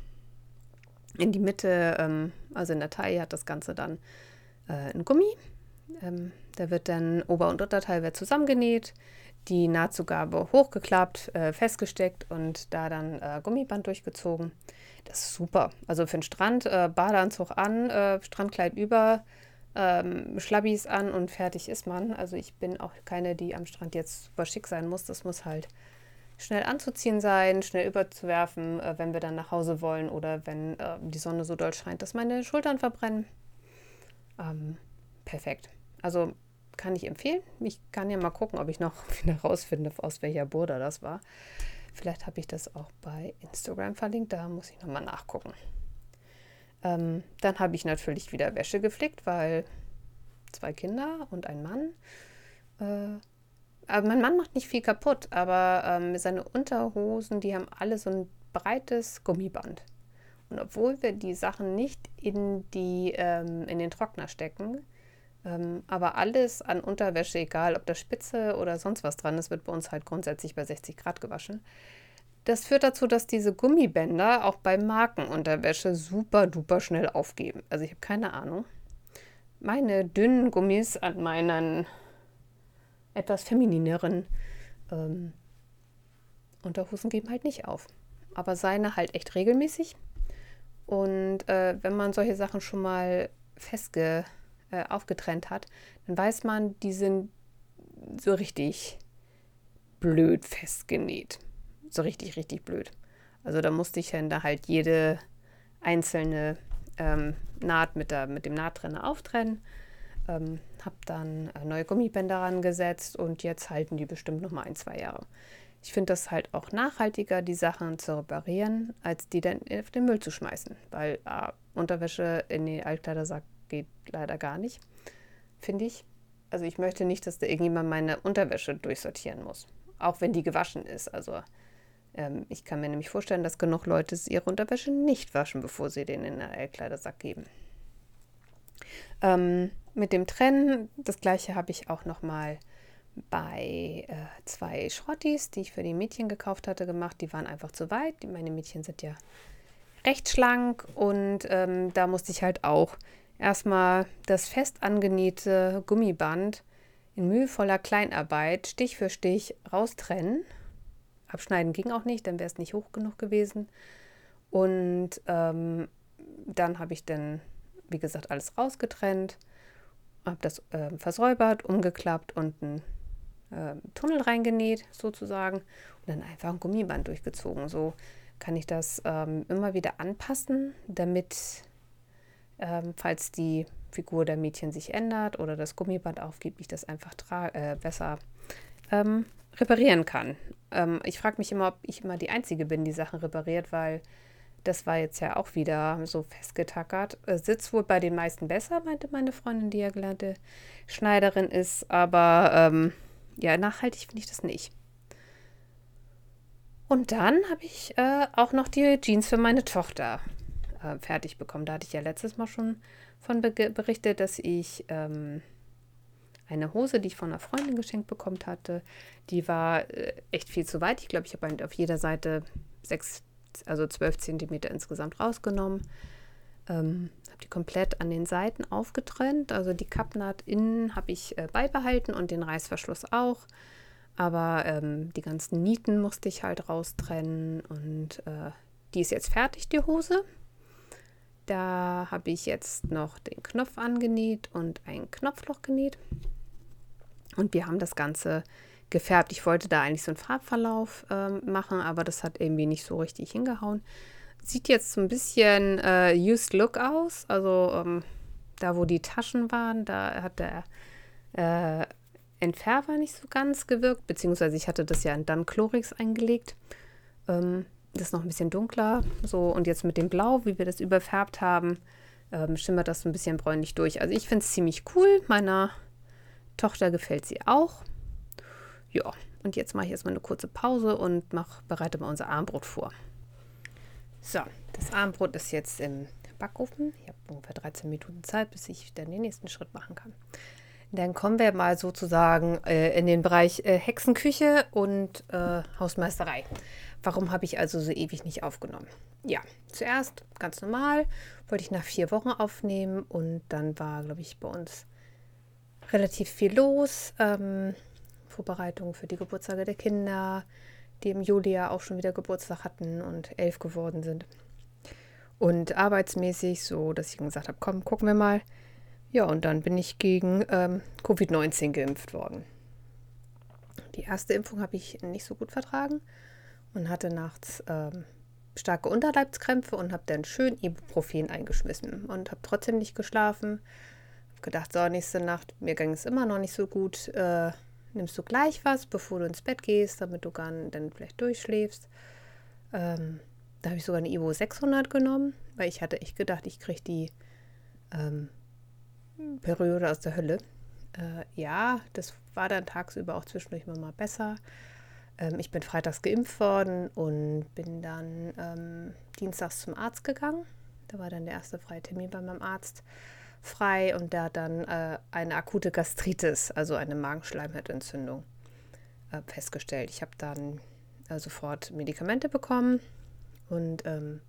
In die Mitte, ähm, also in der Taille, hat das Ganze dann äh, ein Gummi. Ähm, da wird dann Ober- und Unterteil wird zusammengenäht, die Nahtzugabe hochgeklappt, äh, festgesteckt und da dann äh, Gummiband durchgezogen. Das ist super. Also für den Strand, äh, Badeanzug an, äh, Strandkleid über, ähm, Schlabbis an und fertig ist man. Also ich bin auch keine, die am Strand jetzt super schick sein muss. Das muss halt schnell anzuziehen sein, schnell überzuwerfen, äh, wenn wir dann nach Hause wollen oder wenn äh, die Sonne so doll scheint, dass meine Schultern verbrennen. Ähm, perfekt. Also kann ich empfehlen. Ich kann ja mal gucken, ob ich noch wieder rausfinde, aus welcher Burda das war. Vielleicht habe ich das auch bei Instagram verlinkt, da muss ich nochmal nachgucken. Ähm, dann habe ich natürlich wieder Wäsche geflickt, weil zwei Kinder und ein Mann. Äh, aber mein Mann macht nicht viel kaputt, aber ähm, seine Unterhosen, die haben alle so ein breites Gummiband. Und obwohl wir die Sachen nicht in, die, ähm, in den Trockner stecken, ähm, aber alles an Unterwäsche, egal ob da Spitze oder sonst was dran ist, wird bei uns halt grundsätzlich bei 60 Grad gewaschen. Das führt dazu, dass diese Gummibänder auch bei Markenunterwäsche super duper schnell aufgeben. Also ich habe keine Ahnung. Meine dünnen Gummis an meinen etwas feminineren ähm, Unterhosen geben halt nicht auf. Aber seine halt echt regelmäßig. Und äh, wenn man solche Sachen schon mal festge äh, aufgetrennt hat, dann weiß man, die sind so richtig blöd festgenäht. So richtig, richtig blöd. Also da musste ich dann da halt jede einzelne ähm, Naht mit, der, mit dem Nahttrenner auftrennen. Ähm, habe dann äh, neue Gummibänder rangesetzt und jetzt halten die bestimmt noch mal ein, zwei Jahre. Ich finde das halt auch nachhaltiger, die Sachen zu reparieren, als die dann auf den Müll zu schmeißen. Weil äh, Unterwäsche in den Altkleidersack geht leider gar nicht, finde ich. Also ich möchte nicht, dass da irgendjemand meine Unterwäsche durchsortieren muss, auch wenn die gewaschen ist. Also ähm, ich kann mir nämlich vorstellen, dass genug Leute ihre Unterwäsche nicht waschen, bevor sie den in den Altkleidersack geben. Ähm, mit dem Trennen, das gleiche habe ich auch noch mal bei äh, zwei Schrottis, die ich für die Mädchen gekauft hatte, gemacht. Die waren einfach zu weit. Meine Mädchen sind ja recht schlank und ähm, da musste ich halt auch erstmal das fest angenähte Gummiband in mühevoller Kleinarbeit Stich für Stich raustrennen. Abschneiden ging auch nicht, dann wäre es nicht hoch genug gewesen. Und ähm, dann habe ich dann, wie gesagt, alles rausgetrennt, habe das äh, versäubert, umgeklappt und einen äh, Tunnel reingenäht sozusagen und dann einfach ein Gummiband durchgezogen. So kann ich das ähm, immer wieder anpassen, damit ähm, falls die Figur der Mädchen sich ändert oder das Gummiband aufgibt, ich das einfach äh, besser ähm, reparieren kann. Ähm, ich frage mich immer, ob ich immer die Einzige bin, die Sachen repariert, weil das war jetzt ja auch wieder so festgetackert. Äh, sitzt wohl bei den meisten besser, meinte meine Freundin, die ja gelernte Schneiderin ist, aber ähm, ja, nachhaltig finde ich das nicht. Und dann habe ich äh, auch noch die Jeans für meine Tochter äh, fertig bekommen. Da hatte ich ja letztes Mal schon von be berichtet, dass ich ähm, eine Hose, die ich von einer Freundin geschenkt bekommen hatte, die war äh, echt viel zu weit. Ich glaube, ich habe auf jeder Seite sechs, also zwölf Zentimeter insgesamt rausgenommen. Ähm, habe die komplett an den Seiten aufgetrennt. Also die Kappnaht innen habe ich äh, beibehalten und den Reißverschluss auch. Aber ähm, die ganzen Nieten musste ich halt raustrennen und äh, die ist jetzt fertig, die Hose. Da habe ich jetzt noch den Knopf angenäht und ein Knopfloch genäht. Und wir haben das Ganze gefärbt. Ich wollte da eigentlich so einen Farbverlauf äh, machen, aber das hat irgendwie nicht so richtig hingehauen. Sieht jetzt so ein bisschen äh, Used Look aus. Also ähm, da, wo die Taschen waren, da hat der äh, Entfärber nicht so ganz gewirkt, beziehungsweise ich hatte das ja in dann Chlorix eingelegt. Ähm, das ist noch ein bisschen dunkler. So, und jetzt mit dem Blau, wie wir das überfärbt haben, ähm, schimmert das ein bisschen bräunlich durch. Also ich finde es ziemlich cool. Meiner Tochter gefällt sie auch. Ja, Und jetzt mache ich erstmal eine kurze Pause und mach, bereite mal unser Armbrot vor. So, das Armbrot ist jetzt im Backofen. Ich habe ungefähr 13 Minuten Zeit, bis ich dann den nächsten Schritt machen kann. Dann kommen wir mal sozusagen äh, in den Bereich äh, Hexenküche und äh, Hausmeisterei. Warum habe ich also so ewig nicht aufgenommen? Ja, zuerst ganz normal, wollte ich nach vier Wochen aufnehmen und dann war, glaube ich, bei uns relativ viel los. Ähm, Vorbereitung für die Geburtstage der Kinder, die im Juli ja auch schon wieder Geburtstag hatten und elf geworden sind. Und arbeitsmäßig so, dass ich gesagt habe, komm, gucken wir mal. Ja, und dann bin ich gegen ähm, Covid-19 geimpft worden. Die erste Impfung habe ich nicht so gut vertragen und hatte nachts ähm, starke Unterleibskrämpfe und habe dann schön Ibuprofen eingeschmissen und habe trotzdem nicht geschlafen. Habe gedacht, so, nächste Nacht, mir ging es immer noch nicht so gut. Äh, nimmst du gleich was, bevor du ins Bett gehst, damit du gar dann vielleicht durchschläfst. Ähm, da habe ich sogar eine Ivo 600 genommen, weil ich hatte echt gedacht, ich kriege die ähm, Periode aus der Hölle. Äh, ja, das war dann tagsüber auch zwischendurch mal besser. Ähm, ich bin freitags geimpft worden und bin dann ähm, dienstags zum Arzt gegangen. Da war dann der erste freie Termin bei meinem Arzt frei und der hat dann äh, eine akute Gastritis, also eine Magenschleimhautentzündung, äh, festgestellt. Ich habe dann äh, sofort Medikamente bekommen und ähm,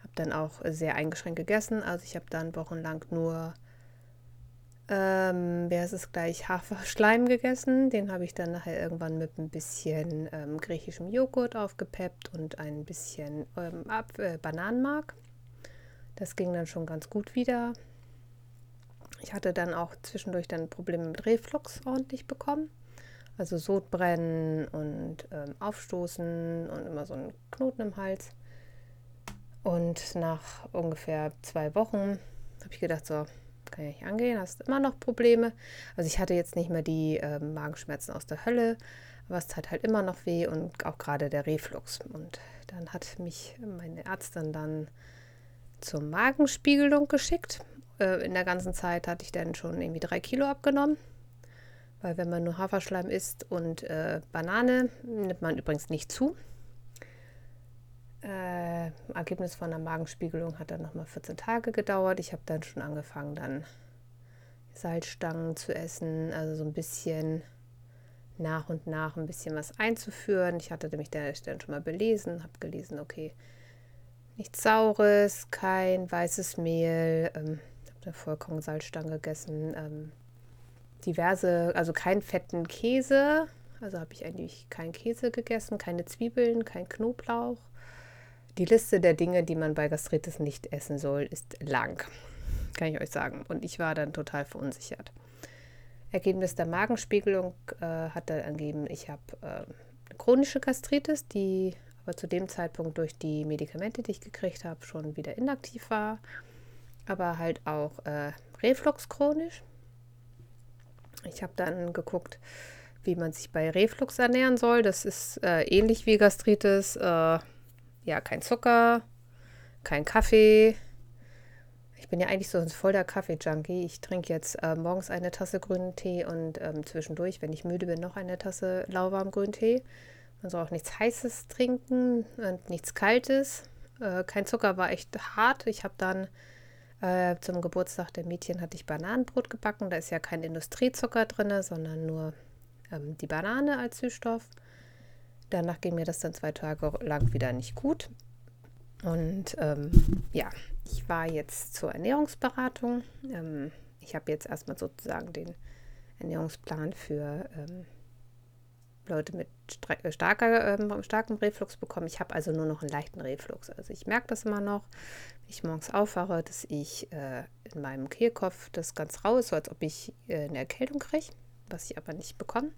habe dann auch sehr eingeschränkt gegessen. Also ich habe dann wochenlang nur ähm, wer ist es gleich, Haferschleim gegessen. Den habe ich dann nachher irgendwann mit ein bisschen ähm, griechischem Joghurt aufgepeppt und ein bisschen ähm, Ab äh, Bananenmark. Das ging dann schon ganz gut wieder. Ich hatte dann auch zwischendurch dann Probleme mit Reflux ordentlich bekommen. Also Sodbrennen und ähm, Aufstoßen und immer so ein Knoten im Hals. Und nach ungefähr zwei Wochen habe ich gedacht, so, kann ja nicht angehen, hast immer noch Probleme. Also ich hatte jetzt nicht mehr die äh, Magenschmerzen aus der Hölle, aber es tat halt immer noch weh und auch gerade der Reflux. Und dann hat mich meine Ärztin dann zur Magenspiegelung geschickt. Äh, in der ganzen Zeit hatte ich dann schon irgendwie drei Kilo abgenommen. Weil wenn man nur Haferschleim isst und äh, Banane, nimmt man übrigens nicht zu. Äh, Ergebnis von der Magenspiegelung hat dann nochmal 14 Tage gedauert. Ich habe dann schon angefangen, dann Salzstangen zu essen, also so ein bisschen nach und nach ein bisschen was einzuführen. Ich hatte mich dann schon mal belesen, habe gelesen, okay, nichts Saures, kein weißes Mehl, ähm, habe eine Vollkornsalzstange gegessen, ähm, diverse, also keinen fetten Käse, also habe ich eigentlich keinen Käse gegessen, keine Zwiebeln, kein Knoblauch, die Liste der Dinge, die man bei Gastritis nicht essen soll, ist lang, kann ich euch sagen. Und ich war dann total verunsichert. Ergebnis der Magenspiegelung äh, hat dann angegeben, ich habe äh, chronische Gastritis, die aber zu dem Zeitpunkt durch die Medikamente, die ich gekriegt habe, schon wieder inaktiv war. Aber halt auch äh, Reflux chronisch. Ich habe dann geguckt, wie man sich bei Reflux ernähren soll. Das ist äh, ähnlich wie Gastritis äh, ja, kein Zucker, kein Kaffee. Ich bin ja eigentlich so voll der Kaffee-Junkie. Ich trinke jetzt äh, morgens eine Tasse grünen Tee und ähm, zwischendurch, wenn ich müde bin, noch eine Tasse lauwarmen grünen Tee. Man soll auch nichts Heißes trinken und nichts Kaltes. Äh, kein Zucker war echt hart. Ich habe dann äh, zum Geburtstag der Mädchen hatte ich Bananenbrot gebacken. Da ist ja kein Industriezucker drin, sondern nur ähm, die Banane als Süßstoff. Danach ging mir das dann zwei Tage lang wieder nicht gut. Und ähm, ja, ich war jetzt zur Ernährungsberatung. Ähm, ich habe jetzt erstmal sozusagen den Ernährungsplan für ähm, Leute mit äh, starker, ähm, starkem Reflux bekommen. Ich habe also nur noch einen leichten Reflux. Also ich merke das immer noch, wenn ich morgens aufwache, dass ich äh, in meinem Kehlkopf das ganz rau ist, so als ob ich äh, eine Erkältung kriege, was ich aber nicht bekomme.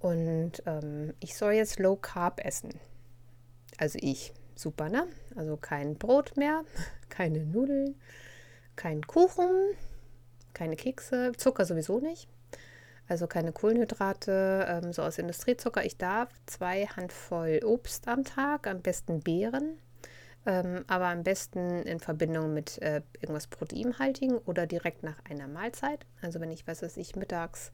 Und ähm, ich soll jetzt Low Carb essen. Also ich. Super, ne? Also kein Brot mehr, keine Nudeln, kein Kuchen, keine Kekse, Zucker sowieso nicht. Also keine Kohlenhydrate, ähm, so aus Industriezucker. Ich darf zwei Handvoll Obst am Tag, am besten Beeren, ähm, aber am besten in Verbindung mit äh, irgendwas Proteinhaltigen oder direkt nach einer Mahlzeit. Also wenn ich weiß, dass ich mittags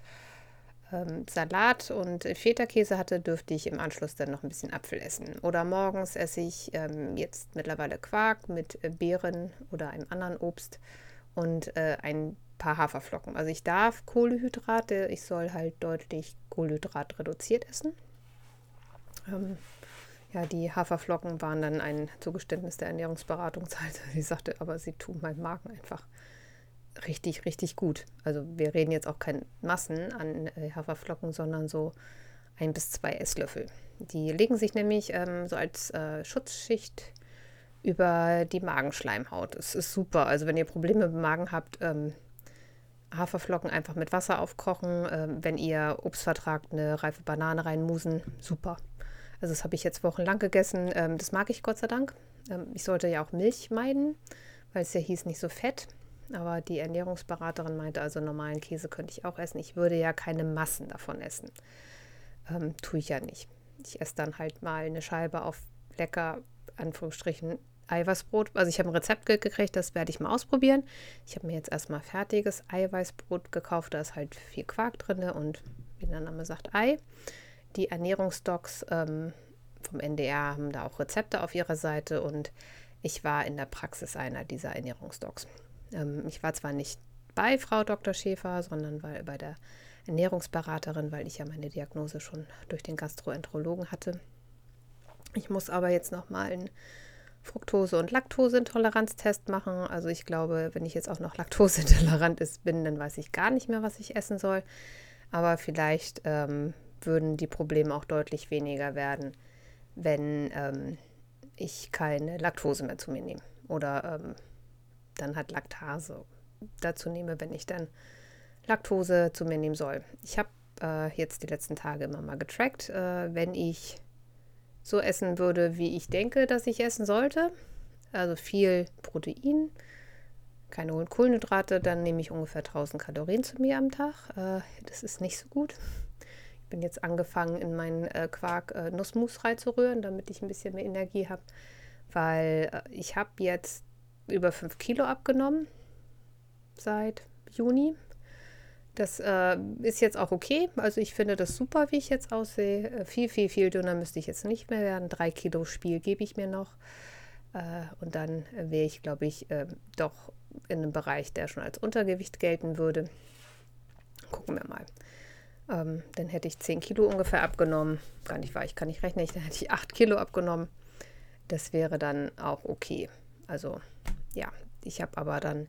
ähm, Salat und Feta-Käse hatte, dürfte ich im Anschluss dann noch ein bisschen Apfel essen. Oder morgens esse ich ähm, jetzt mittlerweile Quark mit äh, Beeren oder einem anderen Obst und äh, ein paar Haferflocken. Also ich darf Kohlenhydrate, ich soll halt deutlich Kohlenhydrat reduziert essen. Ähm, ja, die Haferflocken waren dann ein Zugeständnis der Ernährungsberatungsseite. Sie sagte, aber sie tun meinem Magen einfach richtig, richtig gut. Also wir reden jetzt auch kein Massen an äh, Haferflocken, sondern so ein bis zwei Esslöffel. Die legen sich nämlich ähm, so als äh, Schutzschicht über die Magenschleimhaut. Es ist super. Also wenn ihr Probleme mit dem Magen habt, ähm, Haferflocken einfach mit Wasser aufkochen. Ähm, wenn ihr Obst vertragt, eine reife Banane reinmusen. Super. Also das habe ich jetzt wochenlang gegessen. Ähm, das mag ich Gott sei Dank. Ähm, ich sollte ja auch Milch meiden, weil es ja hieß nicht so fett. Aber die Ernährungsberaterin meinte, also normalen Käse könnte ich auch essen. Ich würde ja keine Massen davon essen. Ähm, tue ich ja nicht. Ich esse dann halt mal eine Scheibe auf lecker, Anführungsstrichen, Eiweißbrot. Also ich habe ein Rezept gekriegt, das werde ich mal ausprobieren. Ich habe mir jetzt erstmal fertiges Eiweißbrot gekauft. Da ist halt viel Quark drin und wie der Name sagt, Ei. Die Ernährungsdocs ähm, vom NDR haben da auch Rezepte auf ihrer Seite und ich war in der Praxis einer dieser Ernährungsdocs. Ähm, ich war zwar nicht bei Frau Dr. Schäfer, sondern weil, bei der Ernährungsberaterin, weil ich ja meine Diagnose schon durch den Gastroenterologen hatte. Ich muss aber jetzt nochmal einen Fructose- und Laktoseintoleranztest machen. Also ich glaube, wenn ich jetzt auch noch laktoseintolerant bin, dann weiß ich gar nicht mehr, was ich essen soll. Aber vielleicht ähm, würden die Probleme auch deutlich weniger werden, wenn ähm, ich keine Laktose mehr zu mir nehme. Oder ähm, dann halt Laktase dazu nehme, wenn ich dann Laktose zu mir nehmen soll. Ich habe äh, jetzt die letzten Tage immer mal getrackt, äh, wenn ich so essen würde, wie ich denke, dass ich essen sollte. Also viel Protein, keine hohen Kohlenhydrate, dann nehme ich ungefähr 1000 Kalorien zu mir am Tag. Äh, das ist nicht so gut. Ich bin jetzt angefangen, in meinen äh, Quark äh, Nussmus reinzurühren, damit ich ein bisschen mehr Energie habe, weil äh, ich habe jetzt über 5 Kilo abgenommen seit Juni. Das äh, ist jetzt auch okay. Also ich finde das super, wie ich jetzt aussehe. Äh, viel, viel, viel dünner müsste ich jetzt nicht mehr werden. Drei Kilo Spiel gebe ich mir noch. Äh, und dann wäre ich, glaube ich, äh, doch in einem Bereich, der schon als Untergewicht gelten würde. Gucken wir mal. Ähm, dann hätte ich 10 Kilo ungefähr abgenommen. Gar nicht wahr, ich kann nicht rechnen. Dann hätte ich 8 Kilo abgenommen. Das wäre dann auch okay. Also ja, ich habe aber dann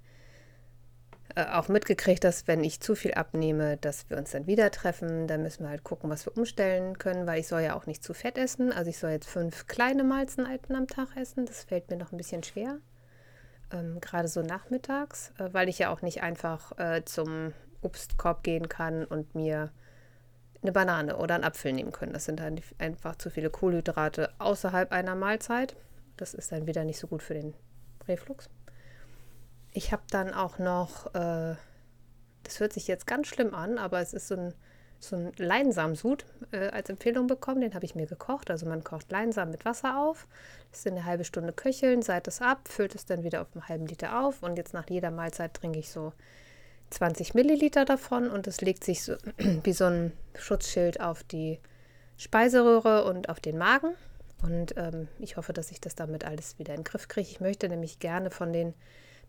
äh, auch mitgekriegt, dass wenn ich zu viel abnehme, dass wir uns dann wieder treffen. Dann müssen wir halt gucken, was wir umstellen können, weil ich soll ja auch nicht zu fett essen. Also ich soll jetzt fünf kleine Mahlzeiten am Tag essen. Das fällt mir noch ein bisschen schwer. Ähm, Gerade so nachmittags, äh, weil ich ja auch nicht einfach äh, zum Obstkorb gehen kann und mir eine Banane oder einen Apfel nehmen können. Das sind dann einfach zu viele Kohlenhydrate außerhalb einer Mahlzeit. Das ist dann wieder nicht so gut für den Reflux. Ich habe dann auch noch, äh, das hört sich jetzt ganz schlimm an, aber es ist so ein, so ein Leinsamsud äh, als Empfehlung bekommen. Den habe ich mir gekocht. Also man kocht Leinsamen mit Wasser auf, lässt eine halbe Stunde köcheln, seit es ab, füllt es dann wieder auf einen halben Liter auf und jetzt nach jeder Mahlzeit trinke ich so 20 Milliliter davon und es legt sich so wie so ein Schutzschild auf die Speiseröhre und auf den Magen. Und ähm, ich hoffe, dass ich das damit alles wieder in den Griff kriege. Ich möchte nämlich gerne von den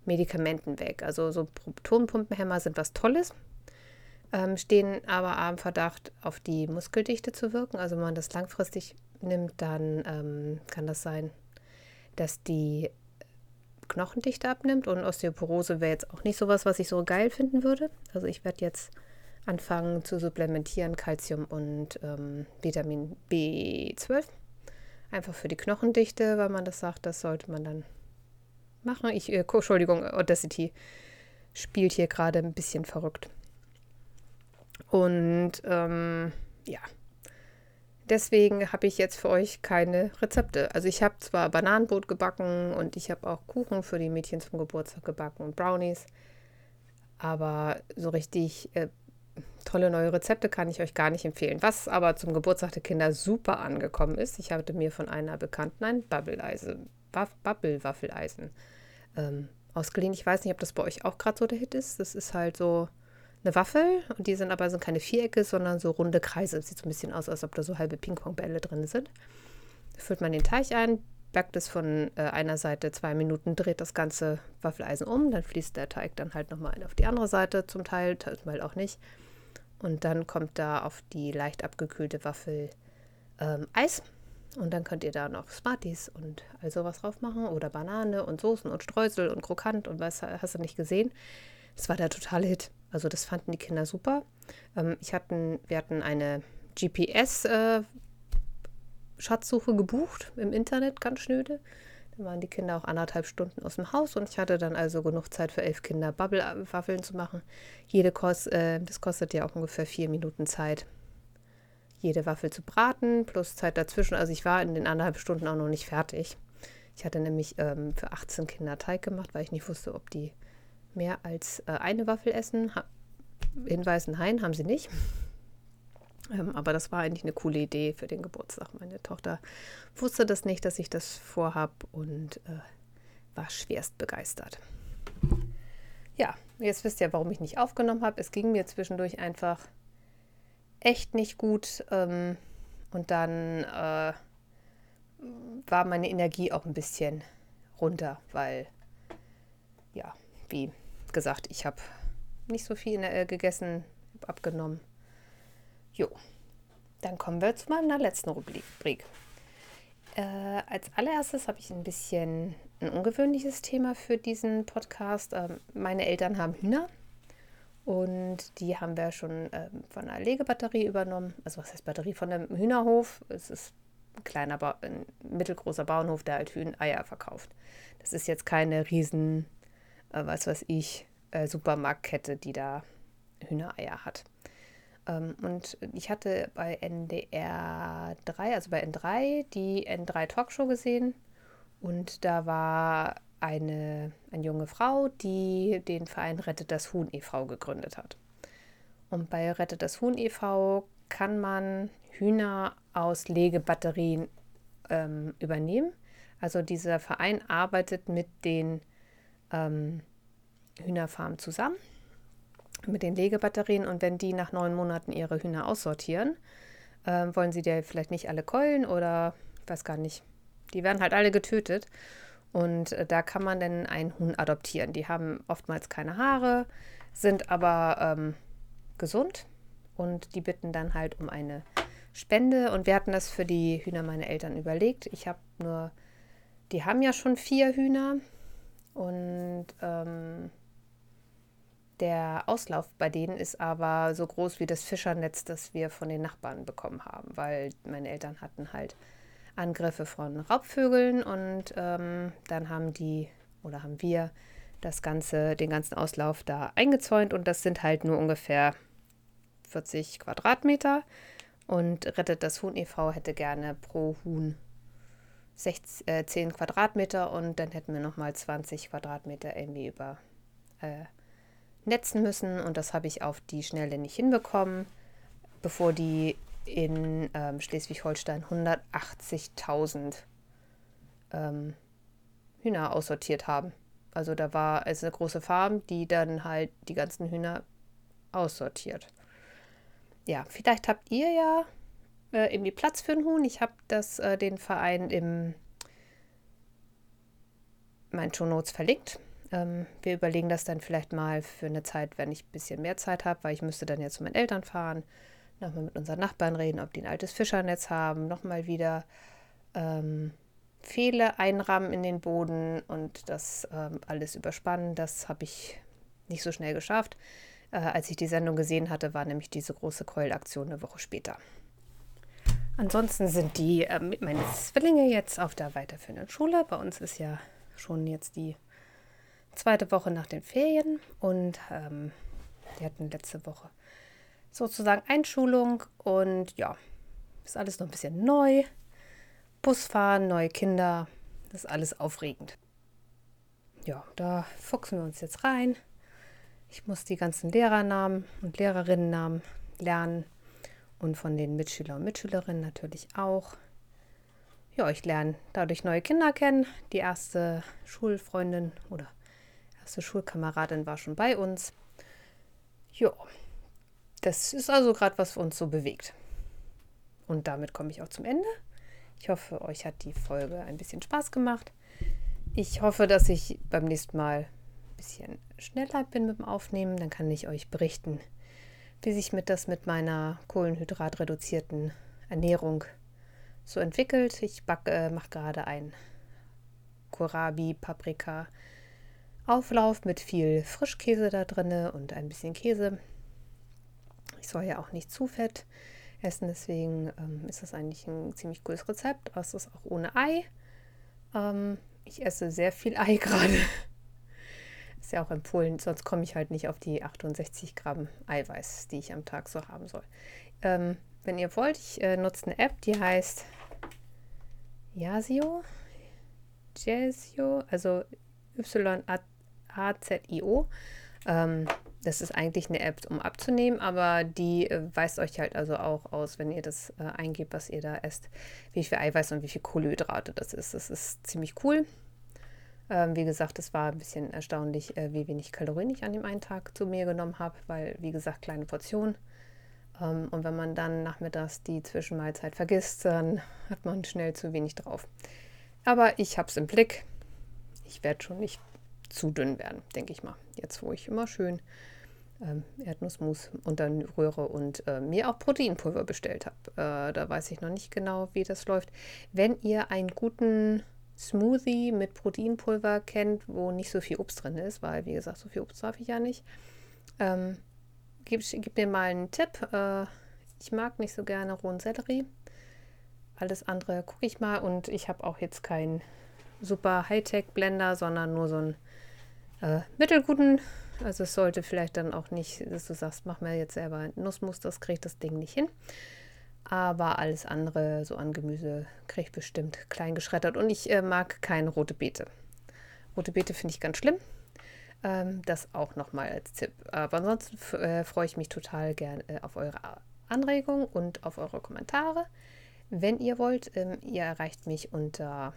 Medikamenten weg. Also so Protonpumpenhämmer sind was Tolles, ähm, stehen aber am Verdacht, auf die Muskeldichte zu wirken. Also wenn man das langfristig nimmt, dann ähm, kann das sein, dass die Knochendichte abnimmt und Osteoporose wäre jetzt auch nicht sowas, was ich so geil finden würde. Also ich werde jetzt anfangen zu supplementieren Calcium und ähm, Vitamin B12 Einfach für die Knochendichte, weil man das sagt, das sollte man dann machen. Ich, äh, Entschuldigung, Audacity spielt hier gerade ein bisschen verrückt. Und ähm, ja, deswegen habe ich jetzt für euch keine Rezepte. Also ich habe zwar Bananenbrot gebacken und ich habe auch Kuchen für die Mädchen zum Geburtstag gebacken und Brownies, aber so richtig äh, tolle neue Rezepte kann ich euch gar nicht empfehlen. Was aber zum Geburtstag der Kinder super angekommen ist, ich hatte mir von einer Bekannten ein Bubble-Waffeleisen ähm, ausgeliehen. Ich weiß nicht, ob das bei euch auch gerade so der Hit ist. Das ist halt so eine Waffel und die sind aber sind keine Vierecke, sondern so runde Kreise. Sieht so ein bisschen aus, als ob da so halbe Ping-Pong-Bälle drin sind. Füllt man den Teig ein, backt es von äh, einer Seite zwei Minuten, dreht das ganze Waffeleisen um, dann fließt der Teig dann halt nochmal auf die andere Seite zum Teil, mal auch nicht. Und dann kommt da auf die leicht abgekühlte Waffel ähm, Eis. Und dann könnt ihr da noch Smarties und all sowas drauf machen oder Banane und Soßen und Streusel und Krokant und was hast du nicht gesehen. Das war der totale Hit. Also das fanden die Kinder super. Ähm, ich hatten, wir hatten eine GPS-Schatzsuche äh, gebucht im Internet, ganz schnöde. Da waren die Kinder auch anderthalb Stunden aus dem Haus und ich hatte dann also genug Zeit für elf Kinder Bubble-Waffeln zu machen. Jede Kost, äh, das kostet ja auch ungefähr vier Minuten Zeit, jede Waffel zu braten, plus Zeit dazwischen. Also ich war in den anderthalb Stunden auch noch nicht fertig. Ich hatte nämlich ähm, für 18 Kinder Teig gemacht, weil ich nicht wusste, ob die mehr als äh, eine Waffel essen. Ha Hinweis, nein, haben sie nicht. Ähm, aber das war eigentlich eine coole Idee für den Geburtstag. Meine Tochter wusste das nicht, dass ich das vorhab und äh, war schwerst begeistert. Ja, jetzt wisst ihr, warum ich nicht aufgenommen habe. Es ging mir zwischendurch einfach echt nicht gut ähm, und dann äh, war meine Energie auch ein bisschen runter, weil, ja, wie gesagt, ich habe nicht so viel äh, gegessen, abgenommen. Jo, dann kommen wir zu meiner letzten Rubrik. Äh, als allererstes habe ich ein bisschen ein ungewöhnliches Thema für diesen Podcast. Ähm, meine Eltern haben Hühner und die haben wir schon ähm, von einer Legebatterie übernommen. Also was heißt Batterie? Von einem Hühnerhof. Es ist ein kleiner, ba ein mittelgroßer Bauernhof, der halt Hühneier verkauft. Das ist jetzt keine riesen, äh, was weiß ich, äh, Supermarktkette, die da Hühnereier hat. Ähm, und ich hatte bei NDR 3, also bei N3, die N3 Talkshow gesehen. Und da war eine, eine junge Frau, die den Verein Rettet das Huhn e.V. gegründet hat. Und bei Rettet das Huhn e.V. kann man Hühner aus Legebatterien ähm, übernehmen. Also dieser Verein arbeitet mit den ähm, Hühnerfarmen zusammen mit den Legebatterien und wenn die nach neun Monaten ihre Hühner aussortieren, äh, wollen sie dir vielleicht nicht alle keulen oder ich weiß gar nicht. Die werden halt alle getötet und äh, da kann man dann ein Huhn adoptieren. Die haben oftmals keine Haare, sind aber ähm, gesund und die bitten dann halt um eine Spende und wir hatten das für die Hühner meiner Eltern überlegt. Ich habe nur, die haben ja schon vier Hühner und ähm, der Auslauf bei denen ist aber so groß wie das Fischernetz, das wir von den Nachbarn bekommen haben, weil meine Eltern hatten halt Angriffe von Raubvögeln und ähm, dann haben die oder haben wir das ganze, den ganzen Auslauf da eingezäunt und das sind halt nur ungefähr 40 Quadratmeter und Rettet das Huhn e.V. hätte gerne pro Huhn 16, äh, 10 Quadratmeter und dann hätten wir nochmal 20 Quadratmeter irgendwie über äh, netzen müssen und das habe ich auf die Schnelle nicht hinbekommen, bevor die in ähm, Schleswig-Holstein 180.000 ähm, Hühner aussortiert haben. Also da war es eine große Farm, die dann halt die ganzen Hühner aussortiert. Ja, vielleicht habt ihr ja äh, irgendwie Platz für ein Huhn. Ich habe das äh, den Verein im meinen Show Notes verlinkt. Ähm, wir überlegen das dann vielleicht mal für eine Zeit, wenn ich ein bisschen mehr Zeit habe, weil ich müsste dann jetzt zu meinen Eltern fahren, nochmal mit unseren Nachbarn reden, ob die ein altes Fischernetz haben, nochmal wieder ähm, Pfähle einrahmen in den Boden und das ähm, alles überspannen. Das habe ich nicht so schnell geschafft. Äh, als ich die Sendung gesehen hatte, war nämlich diese große Keulaktion eine Woche später. Ansonsten sind die äh, meine Zwillinge jetzt auf der weiterführenden Schule. Bei uns ist ja schon jetzt die zweite Woche nach den Ferien und ähm, die hatten letzte Woche sozusagen Einschulung und ja, ist alles noch ein bisschen neu. Busfahren, neue Kinder, das ist alles aufregend. Ja, da fuchsen wir uns jetzt rein. Ich muss die ganzen Lehrernamen und Lehrerinnennamen lernen und von den Mitschüler und Mitschülerinnen natürlich auch. Ja, ich lerne dadurch neue Kinder kennen. Die erste Schulfreundin oder erste Schulkameradin war schon bei uns. Ja, das ist also gerade, was uns so bewegt. Und damit komme ich auch zum Ende. Ich hoffe, euch hat die Folge ein bisschen Spaß gemacht. Ich hoffe, dass ich beim nächsten Mal ein bisschen schneller bin mit dem Aufnehmen. Dann kann ich euch berichten, wie sich mit das mit meiner kohlenhydratreduzierten Ernährung so entwickelt. Ich backe, äh, mache gerade ein Kohlrabi, Paprika, Auflauf mit viel Frischkäse da drin und ein bisschen Käse. Ich soll ja auch nicht zu fett essen, deswegen ähm, ist das eigentlich ein ziemlich cooles Rezept. Aber es ist auch ohne Ei. Ähm, ich esse sehr viel Ei gerade. Ist ja auch empfohlen, sonst komme ich halt nicht auf die 68 Gramm Eiweiß, die ich am Tag so haben soll. Ähm, wenn ihr wollt, ich äh, nutze eine App, die heißt Yasio. Jasio, also Y-A-Z-I-O. Ähm, das ist eigentlich eine App, um abzunehmen, aber die äh, weist euch halt also auch aus, wenn ihr das äh, eingebt, was ihr da esst, wie viel Eiweiß und wie viel Kohlenhydrate das ist. Das ist ziemlich cool. Ähm, wie gesagt, es war ein bisschen erstaunlich, äh, wie wenig Kalorien ich an dem einen Tag zu mir genommen habe, weil, wie gesagt, kleine Portionen. Ähm, und wenn man dann nachmittags die Zwischenmahlzeit vergisst, dann hat man schnell zu wenig drauf. Aber ich habe es im Blick. Ich werde schon nicht zu dünn werden, denke ich mal. Jetzt, wo ich immer schön ähm, Erdnussmus dann rühre und äh, mir auch Proteinpulver bestellt habe. Äh, da weiß ich noch nicht genau, wie das läuft. Wenn ihr einen guten Smoothie mit Proteinpulver kennt, wo nicht so viel Obst drin ist, weil, wie gesagt, so viel Obst darf ich ja nicht, ähm, gib, gib mir mal einen Tipp. Äh, ich mag nicht so gerne rohen Sellerie. Alles andere gucke ich mal und ich habe auch jetzt keinen super Hightech-Blender, sondern nur so einen äh, mittelguten. Also es sollte vielleicht dann auch nicht, dass du sagst, mach mir jetzt selber Nussmus, das kriegt das Ding nicht hin. Aber alles andere, so an Gemüse, kriege ich bestimmt klein geschreddert. Und ich äh, mag keine rote Beete. Rote Beete finde ich ganz schlimm. Ähm, das auch nochmal als Tipp. Aber ansonsten äh, freue ich mich total gern äh, auf eure Anregungen und auf eure Kommentare. Wenn ihr wollt, ähm, ihr erreicht mich unter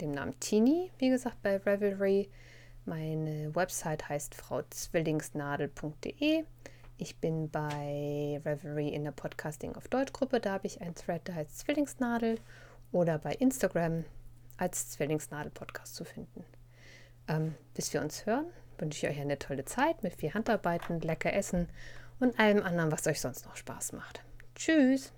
dem Namen Tini, wie gesagt, bei Revelry. Meine Website heißt frauzwillingsnadel.de. Ich bin bei Revelry in der Podcasting auf Deutsch Gruppe. Da habe ich einen Thread, der heißt Zwillingsnadel. Oder bei Instagram als Zwillingsnadel Podcast zu finden. Ähm, bis wir uns hören, wünsche ich euch eine tolle Zeit mit viel Handarbeiten, lecker Essen und allem anderen, was euch sonst noch Spaß macht. Tschüss!